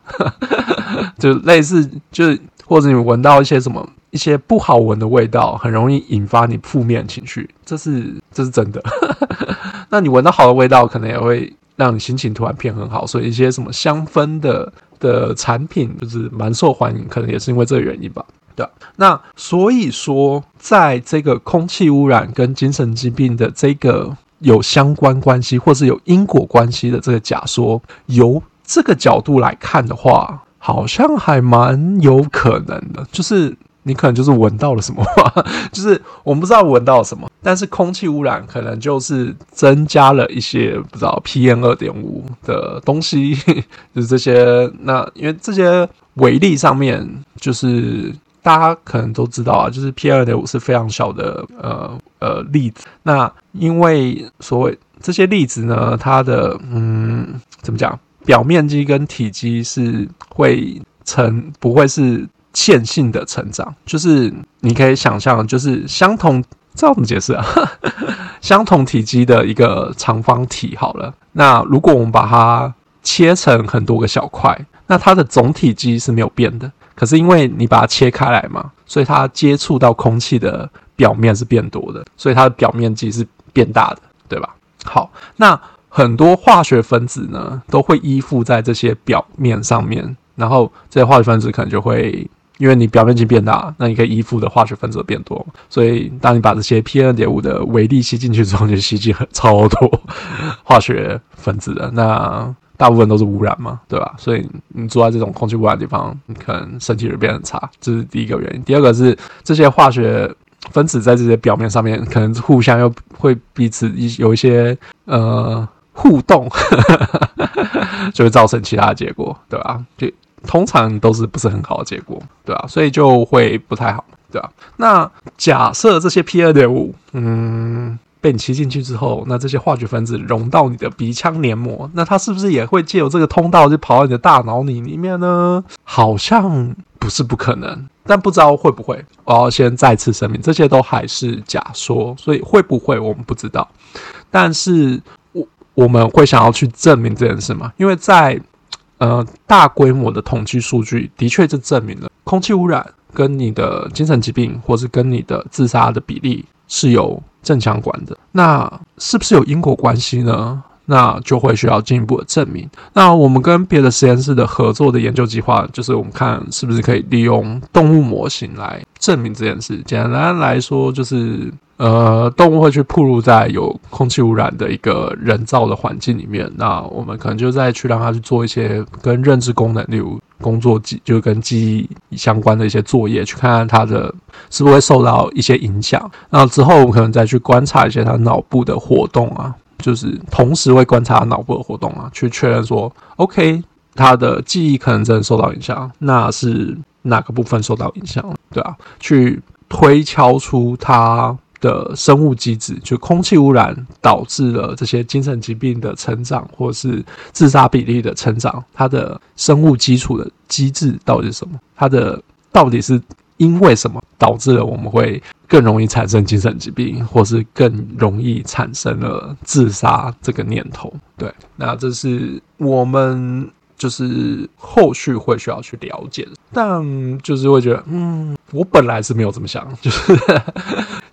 就类似就是或者你闻到一些什么一些不好闻的味道，很容易引发你负面情绪，这是这是真的。那你闻到好的味道，可能也会让你心情突然变很好，所以一些什么香氛的。的产品就是蛮受欢迎，可能也是因为这个原因吧。的，那所以说，在这个空气污染跟精神疾病的这个有相关关系，或是有因果关系的这个假说，由这个角度来看的话，好像还蛮有可能的，就是。你可能就是闻到了什么吧，就是我们不知道闻到了什么，但是空气污染可能就是增加了一些不知道 PM 二点五的东西，就是这些。那因为这些微粒上面，就是大家可能都知道啊，就是 P 二点五是非常小的呃呃粒子。那因为所谓这些粒子呢，它的嗯怎么讲，表面积跟体积是会成不会是。线性的成长，就是你可以想象，就是相同，这要怎么解释啊？相同体积的一个长方体好了，那如果我们把它切成很多个小块，那它的总体积是没有变的。可是因为你把它切开来嘛，所以它接触到空气的表面是变多的，所以它的表面积是变大的，对吧？好，那很多化学分子呢，都会依附在这些表面上面，然后这些化学分子可能就会。因为你表面积变大，那你可以依附的化学分子变多，所以当你把这些 PM 二点五的微粒吸进去之后，就吸进很超多化学分子的。那大部分都是污染嘛，对吧？所以你住在这种空气污染的地方，你可能身体就变得差，这是第一个原因。第二个是这些化学分子在这些表面上面，可能互相又会彼此一有一些呃互动，就会造成其他的结果，对吧？就。通常都是不是很好的结果，对啊，所以就会不太好，对啊。那假设这些 P 二点五，嗯，被你吸进去之后，那这些化学分子融到你的鼻腔黏膜，那它是不是也会借由这个通道就跑到你的大脑里里面呢？好像不是不可能，但不知道会不会。我要先再次声明，这些都还是假说，所以会不会我们不知道。但是我我们会想要去证明这件事吗？因为在呃，大规模的统计数据的确就证明了空气污染跟你的精神疾病，或是跟你的自杀的比例是有正相关的。那是不是有因果关系呢？那就会需要进一步的证明。那我们跟别的实验室的合作的研究计划，就是我们看是不是可以利用动物模型来证明这件事。简单来说，就是呃，动物会去暴露在有空气污染的一个人造的环境里面。那我们可能就再去让它去做一些跟认知功能，例如工作记，就跟记忆相关的一些作业，去看看他的是不是会受到一些影响。那之后，我们可能再去观察一些他脑部的活动啊。就是同时会观察脑部的活动啊，去确认说，OK，他的记忆可能真的受到影响，那是哪个部分受到影响？对啊，去推敲出他的生物机制，就空气污染导致了这些精神疾病的成长，或是自杀比例的成长，它的生物基础的机制到底是什么？它的到底是因为什么导致了我们会更容易产生精神疾病，或是更容易产生了自杀这个念头？对，那这是我们。就是后续会需要去了解，但就是会觉得，嗯，我本来是没有这么想，就是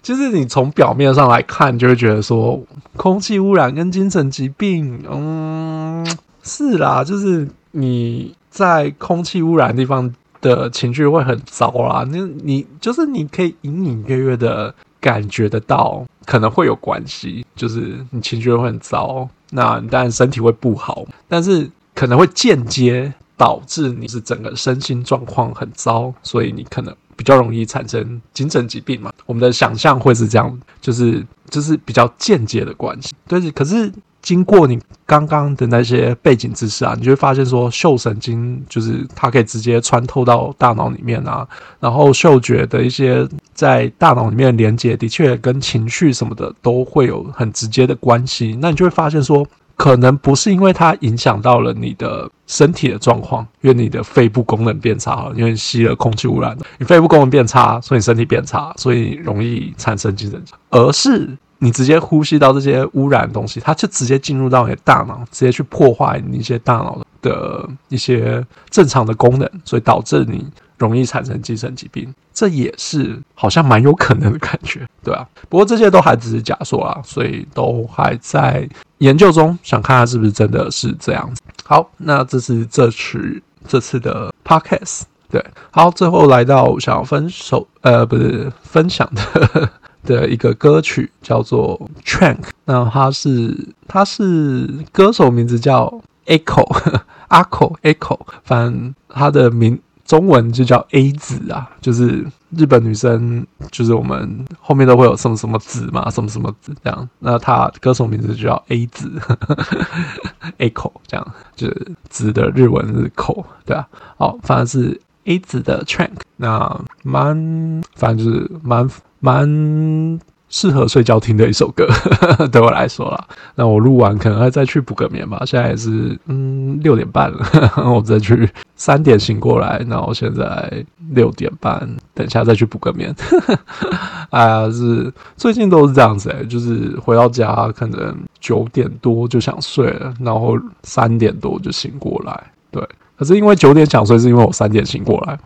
就是你从表面上来看，就会觉得说，空气污染跟精神疾病，嗯，是啦，就是你在空气污染地方的情绪会很糟啦，那你就是你可以隐隐约约的感觉得到，可能会有关系，就是你情绪会很糟，那当然身体会不好，但是。可能会间接导致你是整个身心状况很糟，所以你可能比较容易产生精神疾病嘛。我们的想象会是这样，就是就是比较间接的关系。对，可是经过你刚刚的那些背景知识啊，你就会发现说，嗅神经就是它可以直接穿透到大脑里面啊，然后嗅觉的一些在大脑里面的连接，的确跟情绪什么的都会有很直接的关系。那你就会发现说。可能不是因为它影响到了你的身体的状况，因为你的肺部功能变差了，因为吸了空气污染，你肺部功能变差，所以你身体变差，所以容易产生精神。而是你直接呼吸到这些污染的东西，它就直接进入到你的大脑，直接去破坏你一些大脑的一些正常的功能，所以导致你。容易产生精神疾病，这也是好像蛮有可能的感觉，对啊。不过这些都还只是假说啊，所以都还在研究中，想看看是不是真的是这样子。好，那这是这次这次的 podcast，对。好，最后来到想要分手，呃，不是分享的 的一个歌曲，叫做《Trank》。那它是它是歌手名字叫 Echo，阿口 Echo，反正他的名。中文就叫 A 子啊，就是日本女生，就是我们后面都会有什么什么子嘛，什么什么子这样。那她歌手名字就叫 A 子，A 口这样，就是子的日文是口，对啊。好，反正是 A 子的 Trank，那蛮，反正就是蛮蛮。适合睡觉听的一首歌，对我来说啦。那我录完可能还再去补个眠吧。现在也是嗯六点半了，我再去三点醒过来，然后现在六点半，等一下再去补个眠。哎 呀，是最近都是这样子哎、欸，就是回到家可能九点多就想睡了，然后三点多就醒过来。对，可是因为九点想睡，是因为我三点醒过来。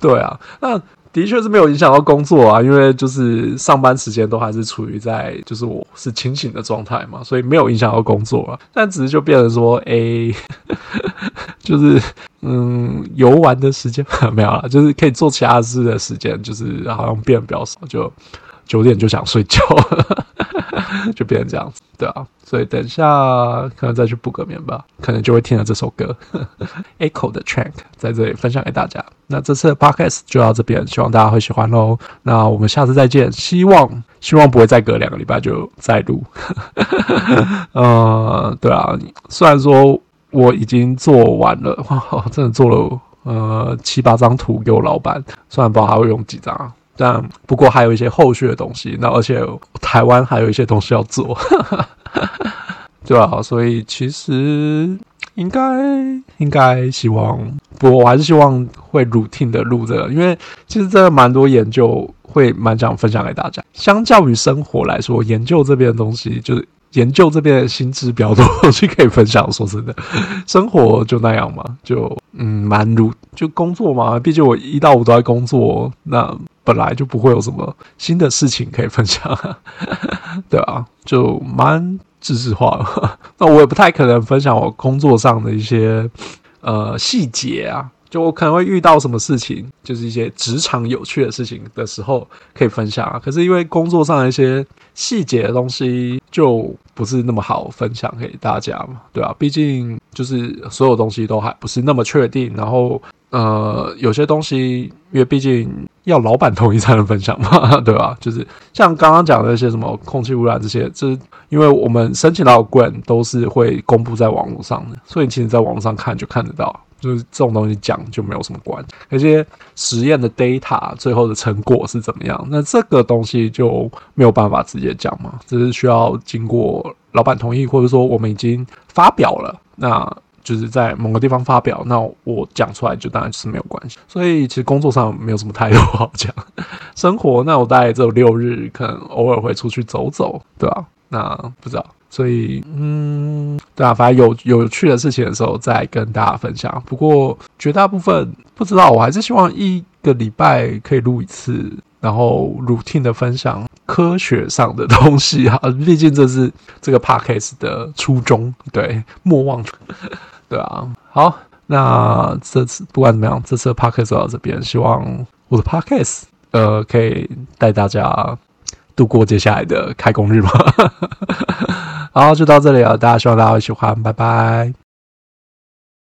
对啊，那。的确是没有影响到工作啊，因为就是上班时间都还是处于在就是我是清醒的状态嘛，所以没有影响到工作啊。但只是就变成说，哎、就是嗯，游玩的时间 没有了，就是可以做其他事的时间，就是好像变得比较少，就九点就想睡觉。就变成这样子，对啊，所以等一下可能再去补个眠吧，可能就会听了这首歌，Echo 的 Track 在这里分享给大家。那这次的 Podcast 就到这边，希望大家会喜欢喽。那我们下次再见，希望希望不会再隔两个礼拜就再录。呃，对啊，虽然说我已经做完了，哇，真的做了呃七八张图给我老板，虽然不知道还会用几张。但不过还有一些后续的东西，那而且台湾还有一些东西要做，对啊，所以其实应该应该希望，不过我还是希望会 routine 的录这个，因为其实真的蛮多研究会蛮想分享给大家。相较于生活来说，研究这边的东西就是。研究这边的心知比较多，东西可以分享。说真的，生活就那样嘛，就嗯，蛮如就工作嘛。毕竟我一到五都在工作，那本来就不会有什么新的事情可以分享，对啊，就蛮知识化的。那我也不太可能分享我工作上的一些呃细节啊。就我可能会遇到什么事情，就是一些职场有趣的事情的时候可以分享啊。可是因为工作上的一些细节的东西，就不是那么好分享给大家嘛，对吧？毕竟就是所有东西都还不是那么确定，然后呃，有些东西因为毕竟要老板同意才能分享嘛，对吧？就是像刚刚讲的那些什么空气污染这些，就是因为我们申请到的 grant 都是会公布在网络上的，所以其实在网络上看就看得到。就是这种东西讲就没有什么关系。而且实验的 data 最后的成果是怎么样，那这个东西就没有办法直接讲嘛，这是需要经过老板同意，或者说我们已经发表了，那就是在某个地方发表，那我讲出来就当然是没有关系。所以其实工作上没有什么太多好讲，生活那我大概只有六日，可能偶尔会出去走走，对吧？那不知道。所以，嗯，对啊，反正有有趣的事情的时候再跟大家分享。不过绝大部分不知道，我还是希望一个礼拜可以录一次，然后 routine 的分享科学上的东西啊。毕竟这是这个 podcast 的初衷，对，莫忘，对啊。好，那这次不管怎么样，这次的 podcast 就到这边，希望我的 podcast 呃可以带大家度过接下来的开工日吧。好，就到这里了。大家希望大家会喜欢，拜拜。